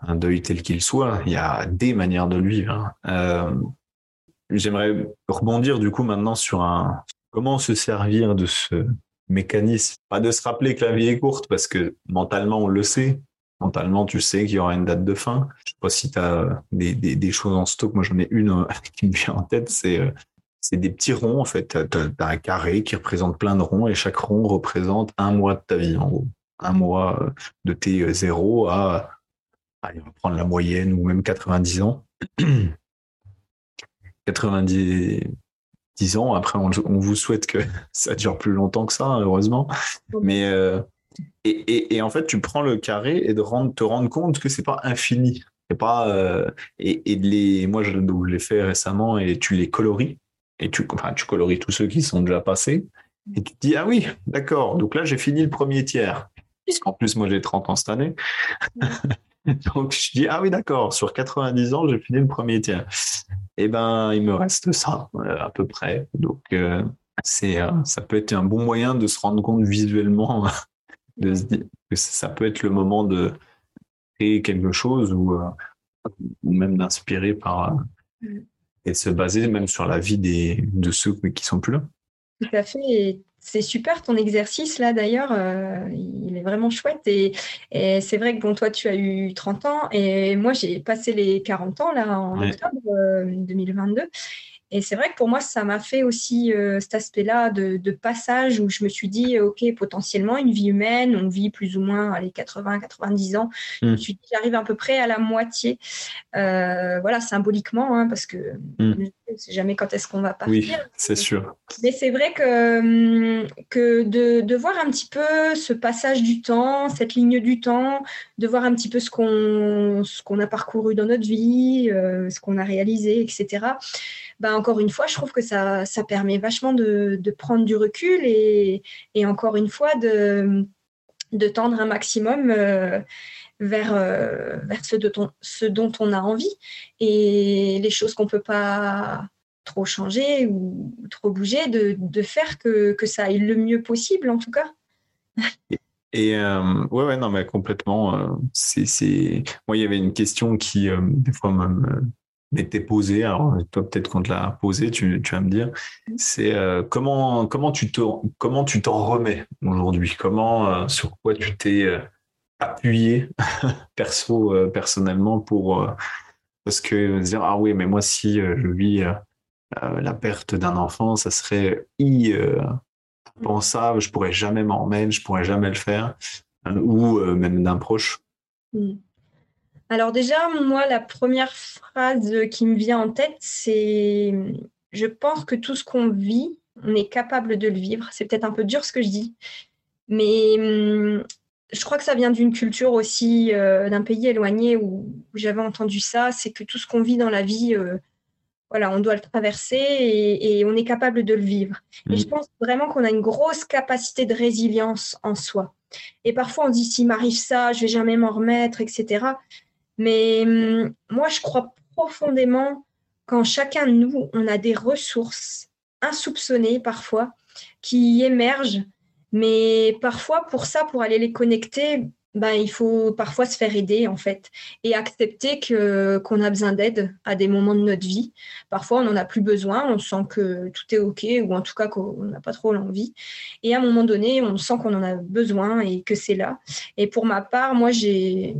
un deuil tel qu'il soit. Il y a des manières de le vivre. Hein. J'aimerais rebondir du coup maintenant sur un comment se servir de ce mécanisme? Pas de se rappeler que la vie est courte parce que mentalement, on le sait. Mentalement, tu sais qu'il y aura une date de fin. Je sais pas si tu as des, choses en stock. Moi, j'en ai une euh, qui me vient en tête. C'est euh, c'est des petits ronds, en fait. Tu as, un carré qui représente plein de ronds et chaque rond représente un mois de ta vie, en gros. Un mois euh, de tes zéros à, allez, on va prendre la moyenne ou même 90 ans. 90, 10 ans. Après, on, vous souhaite que ça dure plus longtemps que ça, heureusement. Mais euh, et, et, en fait, tu prends le carré et de rendre, te rendre compte que c'est pas infini. C'est pas euh, et, et les, moi je, l'ai fait récemment et tu les coloris et tu, enfin, tu coloris tous ceux qui sont déjà passés et tu te dis ah oui d'accord donc là j'ai fini le premier tiers puisqu'en plus moi j'ai 30 ans cette année Donc je dis, ah oui, d'accord, sur 90 ans, j'ai fini le premier tiers. Eh ben, il me reste ça, euh, à peu près. Donc, euh, c'est, euh, ça peut être un bon moyen de se rendre compte visuellement, de se dire que ça peut être le moment de créer quelque chose ou, ou même d'inspirer par mm. et se baser même sur la vie des, de ceux qui sont plus là. Tout à fait. C'est super ton exercice là d'ailleurs, euh, il est vraiment chouette et, c'est vrai que bon toi tu as eu 30 ans et moi j'ai passé les 40 ans là en octobre 2022 euh, et c'est vrai que pour moi, ça m'a fait aussi euh, cet aspect-là de, passage où je me suis dit, OK, potentiellement, une vie humaine, on vit plus ou moins les 80, 90 ans. Je me hmm. suis dit, j'arrive à peu près à la moitié. Voilà, symboliquement, hein, parce que hmm. Je ne sais jamais quand est-ce qu'on va partir. Oui, c'est sûr. Mais c'est vrai que, hum, que de, de, voir un petit peu ce passage du temps, cette ligne du temps, de voir un petit peu ce qu'on qu'on a parcouru dans notre vie, euh, ce qu'on a réalisé, etc. Ben, encore une fois, je trouve que ça, ça permet vachement de, de prendre du recul et, et, encore une fois de, de tendre un maximum euh, vers, euh, vers ce, de ce, dont on a envie et les choses qu'on ne peut pas trop changer ou trop bouger, de, de faire que, que, ça aille le mieux possible en tout cas. Et euh, ouais, ouais, non, mais complètement. c'est, Moi, il y avait une question qui, des fois, m'était posé, alors toi peut-être qu'on te l'a posé, tu, tu, vas me dire, c'est euh, comment, comment tu te, comment tu t'en remets aujourd'hui? Comment, euh, sur quoi tu t'es euh, appuyé perso, personnellement pour parce que dire ah oui mais moi si je vis la perte d'un enfant, ça serait impensable, je pourrais jamais m'en remettre, je pourrais jamais le faire, ou même d'un proche. Mm. Alors déjà, moi, la première phrase qui me vient en tête, c'est je pense que tout ce qu'on vit, on est capable de le vivre. C'est peut-être un peu dur ce que je dis, mais hum, je crois que ça vient d'une culture aussi, euh, d'un pays éloigné où, j'avais entendu ça, c'est que tout ce qu'on vit dans la vie, euh, voilà, on doit le traverser et, on est capable de le vivre. Et je mmh. pense vraiment qu'on a une grosse capacité de résilience en soi. Et parfois on dit s'il m'arrive ça, je vais jamais m'en remettre, etc. Mais hum, moi, je crois profondément qu'en chacun de nous, on a des ressources insoupçonnées parfois qui émergent. Mais parfois, pour ça, pour aller les connecter, ben, il faut parfois se faire aider en fait et accepter qu'on a besoin d'aide à des moments de notre vie. Parfois, on n'en a plus besoin, on sent que tout est ok ou en tout cas qu'on n'a pas trop l'envie. Et à un moment donné, on sent qu'on en a besoin et que c'est là. Et pour ma part, moi, j'ai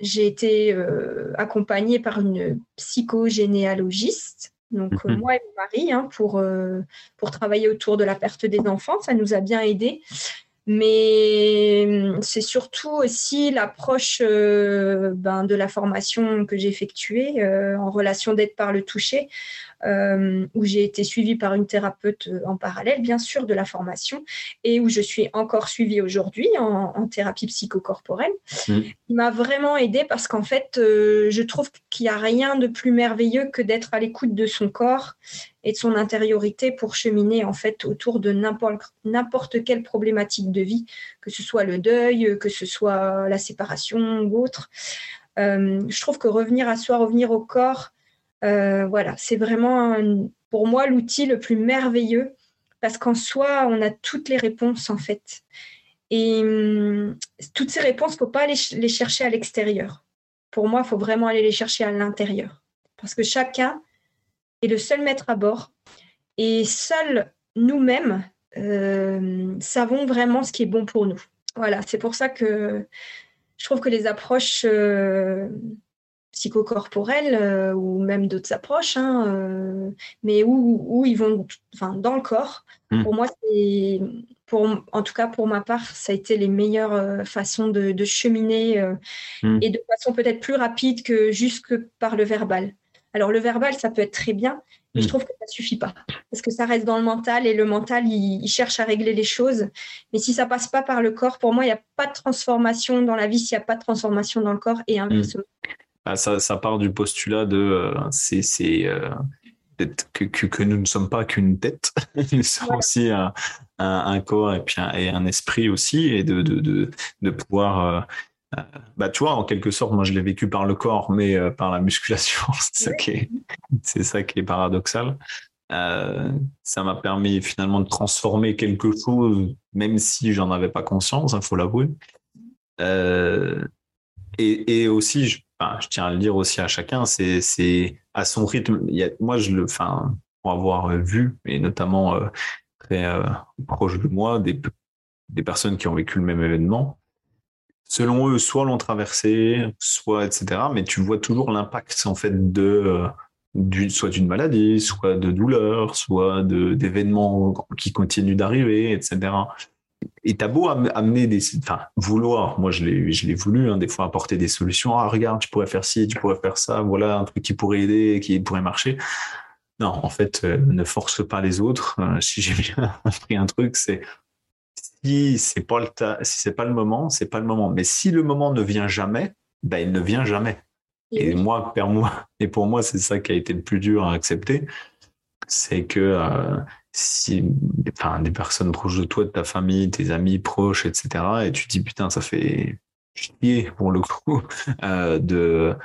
j'ai été euh, accompagnée par une psychogénéalogiste. Donc, mhm. moi et mon mari, hein, pour, euh, pour travailler autour de la perte des enfants, ça nous a bien aidés. Mais hum, c'est surtout aussi l'approche euh, ben, de la formation que j'ai effectuée euh, en relation d'aide par le toucher, euh, où j'ai été suivie par une thérapeute en parallèle, bien sûr, de la formation, et où je suis encore suivie aujourd'hui en, thérapie psychocorporelle. Mmh. M'a vraiment aidée parce qu'en fait, je trouve qu'il n'y a rien de plus merveilleux que d'être à l'écoute de son corps et de son intériorité pour cheminer en fait autour de n'importe quelle problématique de vie, que ce soit le deuil, que ce soit la séparation ou autre. Euh, je trouve que revenir à soi, revenir au corps, euh, voilà, c'est vraiment pour moi l'outil le plus merveilleux parce qu'en soi, on a toutes les réponses en fait. Et hum, toutes ces réponses, il ne faut pas aller les chercher à l'extérieur. Pour moi, il faut vraiment aller les chercher à l'intérieur. Parce que chacun est le seul maître à bord. Et seuls nous-mêmes euh, savons vraiment ce qui est bon pour nous. Voilà, c'est pour ça que je trouve que les approches euh, psychocorporelles euh, ou même d'autres approches, hein, mais où, où, ils vont enfin, dans le corps, hmm. pour moi, c'est, pour, en tout cas pour ma part, ça a été les meilleures façons de, cheminer hmm. et de façon peut-être plus rapide que juste que par le verbal. Alors le verbal, ça peut être très bien, mais je mm. trouve que ça suffit pas parce que ça reste dans le mental et le mental, il, cherche à régler les choses. Mais si ça passe pas par le corps, pour moi, il n'y a pas de transformation dans la vie s'il n'y a pas de transformation dans le corps et inversement. Ah, ça, ça, part du postulat de euh, c'est euh, que, que, nous ne sommes pas qu'une tête, nous sommes aussi un, un, corps et puis un, et un esprit aussi, et de, de, de, de pouvoir euh, euh, bah, tu vois, en quelque sorte, moi, je l'ai vécu par le corps, mais euh, par la musculation. c'est ça qui est, c'est ça qui est paradoxal. Euh, ça m'a permis finalement de transformer quelque chose, même si j'en avais pas conscience, il hein, faut l'avouer. et, et, aussi, je, je, tiens à le dire aussi à chacun, c'est, à son rythme. Moi, je le, enfin, pour avoir vu, et notamment très proche de moi, des, des personnes qui ont vécu le même événement, selon eux, soit l'ont traversé, soit etc. Mais tu vois toujours l'impact en fait de euh, soit d'une maladie, soit de douleur, soit d'événements qui continuent d'arriver, etc. Et t'as beau amener des, enfin vouloir, moi je l'ai, je l'ai voulu, hein, des fois apporter des solutions. Ah regarde, tu pourrais faire ci, tu pourrais faire ça. Voilà un truc qui pourrait aider, qui pourrait marcher. Non, en fait, euh, ne force pas les autres. Euh, si j'ai bien appris un truc, c'est si c'est pas le si c'est pas le moment, c'est pas le moment. Mais si le moment ne vient jamais, ben il ne vient jamais. Et, moi, pour moi, et pour moi, c'est ça qui a été le plus dur à accepter, c'est que euh, si, enfin, des personnes proches de toi, de ta famille, tes amis proches, etc., et tu te dis putain, ça fait chier pour le coup, euh, de,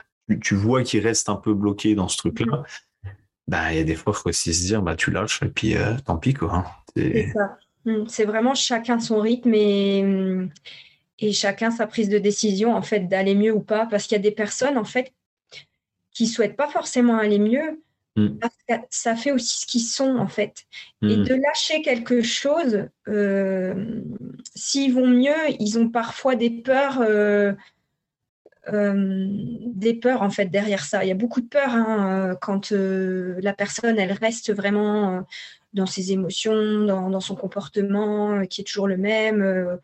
tu, vois qu'il reste un peu bloqué dans ce truc-là. Ben, il y a des fois, il faut aussi se dire, bah, tu lâches et puis euh, tant pis, quoi. Hein. C'est ça. Mm, c'est vraiment chacun son rythme et, mm, et chacun sa prise de décision, en fait, d'aller mieux ou pas. Parce qu'il y a des personnes, en fait, qui souhaitent pas forcément aller mieux, mm. ça fait aussi ce qu'ils sont, en fait. Et de lâcher quelque chose, euh, s'ils vont mieux, ils ont parfois des peurs. Euh, euh, des peurs en fait derrière ça. Il y a beaucoup de peurs hein, quand la personne elle reste vraiment dans ses émotions, dans, son comportement, qui est toujours le même.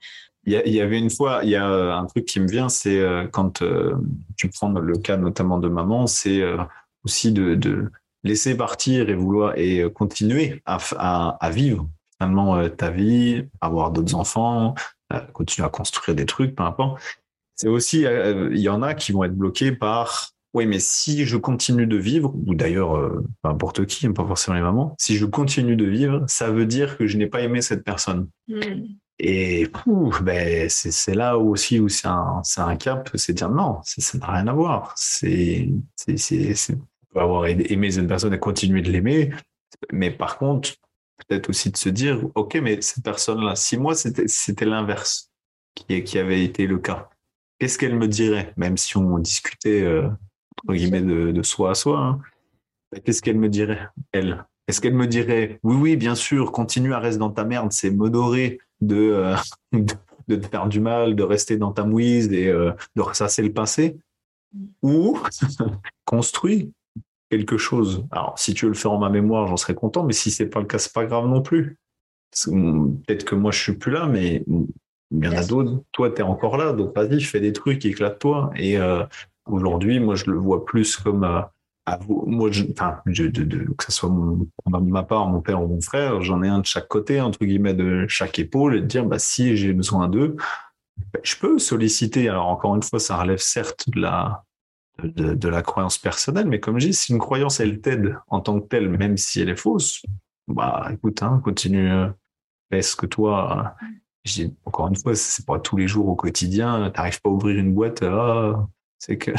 Il y, avait une fois, il y a un truc qui me vient, c'est euh, quand tu prends le cas notamment de maman, c'est aussi de, laisser partir et vouloir et continuer à, vivre finalement ta vie, avoir d'autres enfants, continuer à construire des trucs, peu importe. C'est aussi, il y en a qui vont être bloqués par oui, mais si je continue de vivre, ou d'ailleurs euh, n'importe qui, pas forcément les mamans, si je continue de vivre, ça veut dire que je n'ai pas aimé cette personne. Hmm. Et ben, c'est là aussi où c'est un, un, cap, c'est dire non, ça n'a rien à voir. C'est avoir aimé cette personne et continuer de l'aimer, mais par contre, peut-être aussi de se dire, ok, mais cette personne-là, si moi c'était l'inverse qui, qui avait été le cas, qu'est-ce qu'elle me dirait, même si on discutait euh, entre guillemets de, soi à soi. Hein. Bah, qu'est-ce qu'elle me dirait, elle? Est-ce qu'elle me dirait, oui, oui, bien sûr, continue à rester dans ta merde, c'est m'honorer de, de, te faire du mal, de rester dans ta mouise et de ressasser le passé? Ou construis quelque chose. Alors, si tu veux le faire en ma mémoire, j'en serais content, mais si c'est pas le cas, c'est pas grave non plus. Peut-être que moi, je suis plus là, mais il y en a d'autres. Toi, tu es encore là, donc vas-y, fais des trucs, éclate-toi. Et euh, aujourd'hui, moi, je le vois plus comme euh, à vous. Moi, enfin, que ce soit mon, ma part, mon père ou mon frère, j'en ai un de chaque côté, entre guillemets, de chaque épaule, et de dire, bah, si j'ai besoin d'eux, bah, je peux solliciter. Alors, encore une fois, ça relève certes de la, de, la croyance personnelle, mais comme je dis, si une croyance, elle t'aide en tant que telle, même si elle est fausse, bah écoute, hein, continue, euh, est-ce que toi, encore une fois, c'est pas tous les jours au quotidien, t'arrives pas à ouvrir une boîte, ah, c'est que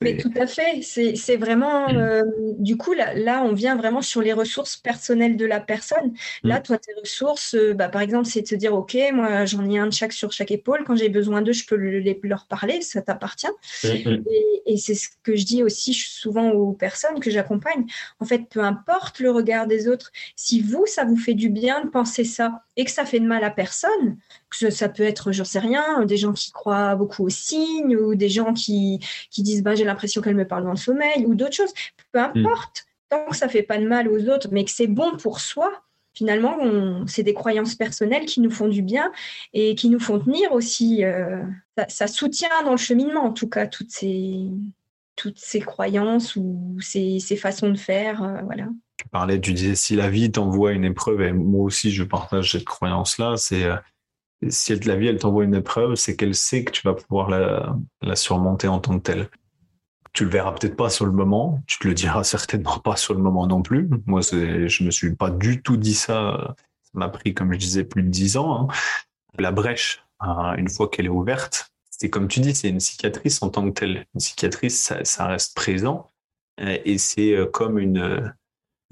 mais tout à fait. C'est vraiment, mm. euh, du coup, là, là, on vient vraiment sur les ressources personnelles de la personne. Là, mm. toi, tes ressources, euh, bah, par exemple, c'est de se dire, OK, moi, j'en ai un de chaque sur chaque épaule. Quand j'ai besoin d'eux, je peux leur parler, ça t'appartient. Mm, et, et c'est ce que je dis aussi souvent aux personnes que j'accompagne. En fait, peu importe le regard des autres, si vous, ça vous fait du bien de penser ça et que ça fait de mal à personne, que ça peut être, j'en sais rien, des gens qui croient beaucoup aux signes ou des gens qui, qui disent bah, j'ai l'impression qu'elle me parle dans le sommeil ou d'autres choses. Peu hmm. importe, tant que ça fait pas de mal aux autres, mais que c'est bon pour soi, finalement, c'est des croyances personnelles qui nous font du bien et qui nous font tenir aussi. Euh, ça, soutient dans le cheminement, en tout cas, toutes ces, toutes ces croyances ou ces, ces façons de faire. Euh, voilà tu parlais, tu disais si la vie t'envoie une épreuve, et moi aussi je partage cette croyance-là, c'est euh, si la vie elle t'envoie une épreuve, c'est qu'elle sait que tu vas pouvoir la, surmonter en tant que telle. Tu le verras peut-être pas sur le moment, tu te le diras certainement pas sur le moment non plus. Moi, je me suis pas du tout dit ça. Ça m'a pris, comme je disais, plus de dix ans. Hein. La brèche, hein, une fois qu'elle est ouverte, c'est comme tu dis, c'est une cicatrice en tant que telle. Une cicatrice, ça, reste présent et c'est euh, comme une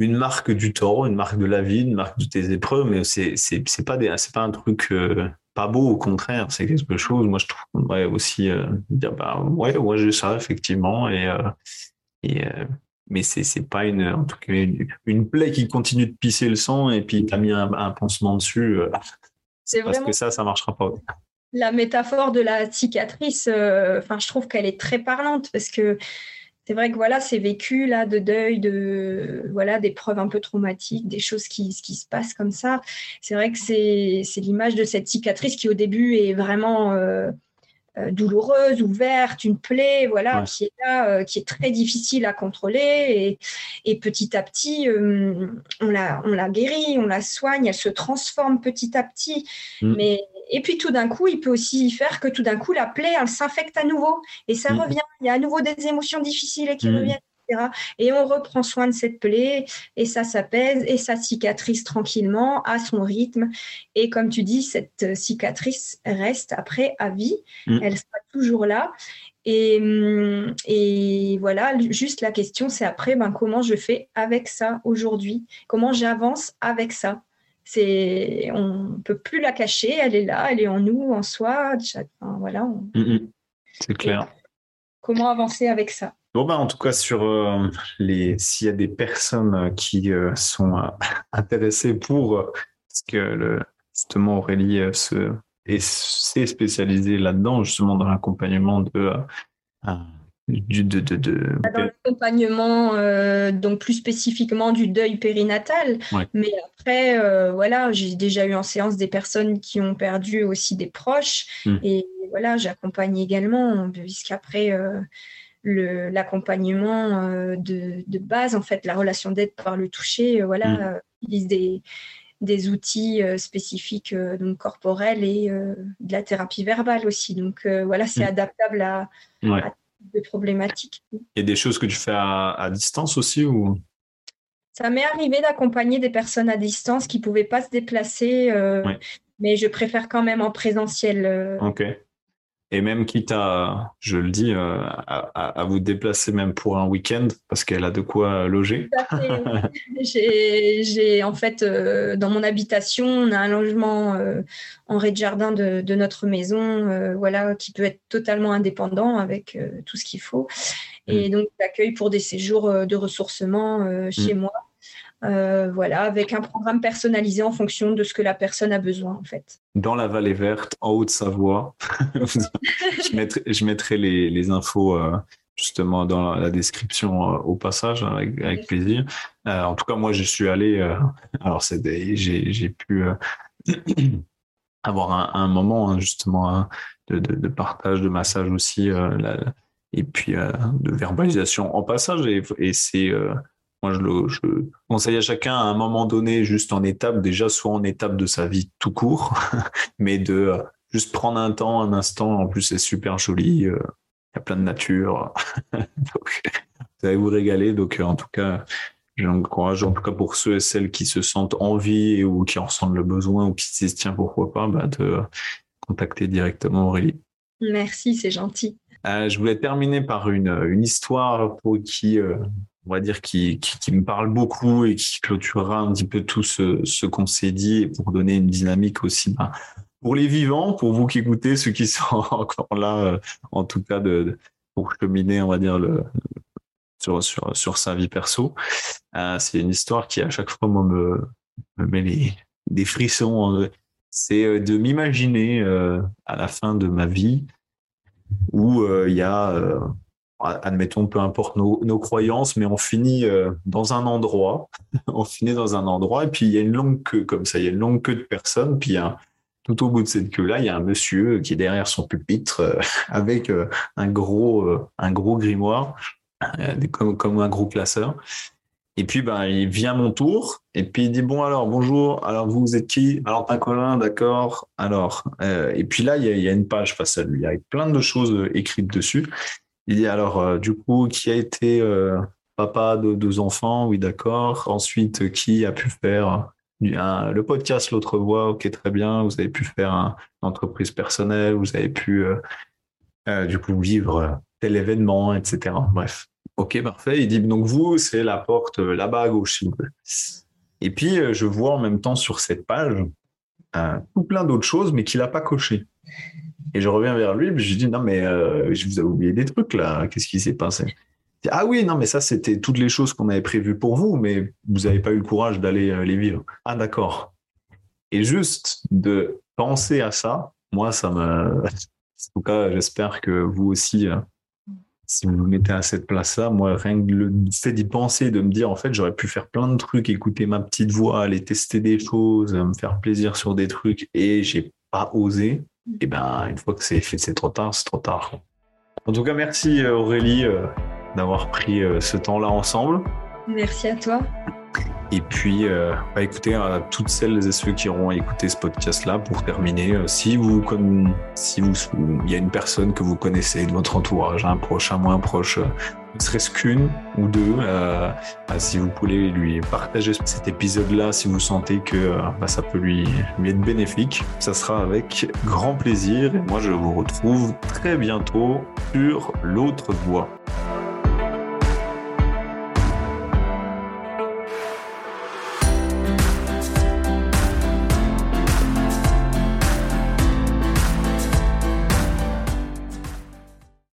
une marque du taureau, une marque de la vie, une marque de tes épreuves, mais c'est c'est pas des c'est pas un truc euh, pas beau, au contraire, c'est quelque chose. Moi, je trouve qu'on devrait aussi euh, dire bah ouais, ouais, j'ai ça effectivement, et euh, et mais c'est c'est pas une en tout cas une, plaie qui continue de pisser le sang et puis t'as mis un, un, pansement dessus. c'est parce que ça, ça marchera pas. La métaphore de la cicatrice, enfin, je trouve qu'elle est très parlante parce que c'est vrai que voilà, c'est vécu là de deuil, de voilà, d'épreuves un peu traumatiques, des choses qui, qui se passent comme ça. C'est vrai que c'est, l'image de cette cicatrice qui au début est vraiment euh, euh, douloureuse, ouverte, une plaie, voilà, qui est là, euh, qui est très difficile à contrôler. Et, petit à petit, on, la, on la guérit, on la soigne, elle se transforme petit à petit. Mm. Mais et puis tout d'un coup, il peut aussi faire que tout d'un coup, la plaie, elle s'infecte à nouveau et ça mm. revient. Il y a à nouveau des émotions difficiles qui mm. reviennent. etc. Et on reprend soin de cette plaie et ça s'apaise et ça cicatrise tranquillement à son rythme. Et comme tu dis, cette cicatrice reste après à vie. Mm. Elle sera toujours là. Et, et, voilà, juste la question, c'est après, ben, comment je fais avec ça aujourd'hui? Comment j'avance avec ça? C'est, on peut plus la cacher, elle est là, elle est en nous, en soi. voilà. Mm, mm. c'est clair. comment avancer avec ça? Bon ben, en tout cas sur euh, les, s'il y a des personnes qui euh, sont euh, intéressées pour ce que le, justement Aurélie se et s'est spécialisée là-dedans justement dans l'accompagnement de de, Dans l'accompagnement, euh, donc plus spécifiquement du deuil périnatal. Mais après, euh, voilà, j'ai déjà eu en séance des personnes qui ont perdu aussi des proches. Hmm. Et voilà, j'accompagne également, puisqu'après, euh, l'accompagnement de, de, base, en fait, la relation d'aide par le toucher, voilà, hmm. utilise des des outils spécifiques donc corporels et de la thérapie verbale aussi. Donc voilà, c'est hmm. adaptable à, à des problématiques. A des choses que tu fais à, distance aussi ou? Ça m'est arrivé d'accompagner des personnes à distance qui ne pouvaient pas se déplacer, euh, mais je préfère quand même en présentiel. Euh. Ok. Et même quitte à, je le dis, euh, à, vous déplacer même pour un week-end, parce qu'elle a de quoi loger. j'ai, en fait, euh, dans mon habitation, on a un logement euh, en rez-de-jardin de, notre maison, voilà, qui peut être totalement indépendant avec tout ce qu'il faut. Et mm. donc, l'accueil pour des séjours de ressourcement chez mm. moi. Euh, voilà, avec un programme personnalisé en fonction de ce que la personne a besoin, en fait. Dans la vallée verte, en Haute-Savoie, je mettrai, les, infos euh, justement dans la description euh, au passage, avec, plaisir. en tout cas, moi, je suis allé, alors j'ai pu avoir un, moment hein, justement hein, de, partage, de massage aussi, et puis de verbalisation en passage, et c'est moi, je, conseille à chacun à un moment donné, juste en étape, déjà soit en étape de sa vie tout court, mais de euh, juste prendre un temps, un instant. En plus, c'est super joli. Euh, il y a plein de nature. donc, vous allez vous régaler. Donc, euh, en tout cas, j'encourage, en tout cas pour ceux et celles qui se sentent envie ou qui en ressentent le besoin ou qui se disent tiens, pourquoi pas, bah, de contacter directement Aurélie. Merci, c'est gentil. je voulais terminer par une, une histoire pour qui on va dire, qui, qui, me parle beaucoup et qui clôturera un petit peu tout ce, ce qu'on s'est dit pour donner une dynamique aussi ben, pour les vivants, pour vous qui écoutez, ceux qui sont encore là, euh, en tout cas, de, pour cheminer, on va dire, le, sur, sur, sur sa vie perso. Euh, c'est une histoire qui, à chaque fois, moi, me, me met les, des frissons. C'est euh, de m'imaginer à la fin de ma vie où il y a admettons, peu importe nos, croyances, mais on finit euh, dans un endroit, on finit dans un endroit, et puis il y a une longue queue comme ça, il y a une longue queue de personnes, puis tout au bout de cette queue-là, il y a un monsieur qui est derrière son pupitre euh, avec euh, un gros, un gros grimoire, comme, un gros classeur. Et puis, ben, il vient à mon tour, et puis il dit Bon, alors, bonjour, alors vous, êtes qui? Alors, Colin, d'accord. Alors, et puis là, il y, a, il y, a, une page face à lui, avec plein de choses écrites dessus. Il dit alors, euh, du coup, qui a été euh, papa de deux enfants? Oui, d'accord. Ensuite, qui a pu faire le podcast L'autre voix? Ok, très bien. Vous avez pu faire une entreprise personnelle, vous avez pu, euh, du coup, vivre tel événement, etc. Bref. Ok, parfait. Il dit donc vous, c'est la porte là-bas à gauche, Et puis, je vois en même temps sur cette page tout plein d'autres choses, mais qu'il n'a pas coché. Et je reviens vers lui, je lui dis non mais euh, je vous ai oublié des trucs là. Qu'est-ce qui s'est passé? Ah oui non mais ça c'était toutes les choses qu'on avait prévues pour vous, mais vous n'avez pas eu le courage d'aller euh, les vivre. Ah d'accord. Et juste de penser à ça, moi ça me. En tout cas, j'espère que vous aussi, euh, si vous vous mettez à cette place-là, moi rien que le fait d'y penser, de me dire en fait j'aurais pu faire plein de trucs, écouter ma petite voix, aller tester des choses, me faire plaisir sur des trucs, et j'ai pas osé et eh ben une fois que c'est fait, c'est trop tard, c'est trop tard. En tout cas, merci euh, Aurélie euh, d'avoir pris euh, ce temps-là ensemble. Merci à toi. Et puis, bah, écoutez, à toutes celles et ceux qui auront écouté ce podcast-là, pour terminer, si vous, comme, si vous, il y a une personne que vous connaissez de votre entourage, un proche, un moins proche, ne serait-ce qu'une ou deux, euh, bah, si vous pouvez lui partager cet épisode-là, si vous sentez que euh, bah, ça peut lui, être bénéfique, ça sera avec grand plaisir. Et moi, je vous retrouve très bientôt sur l'autre voie.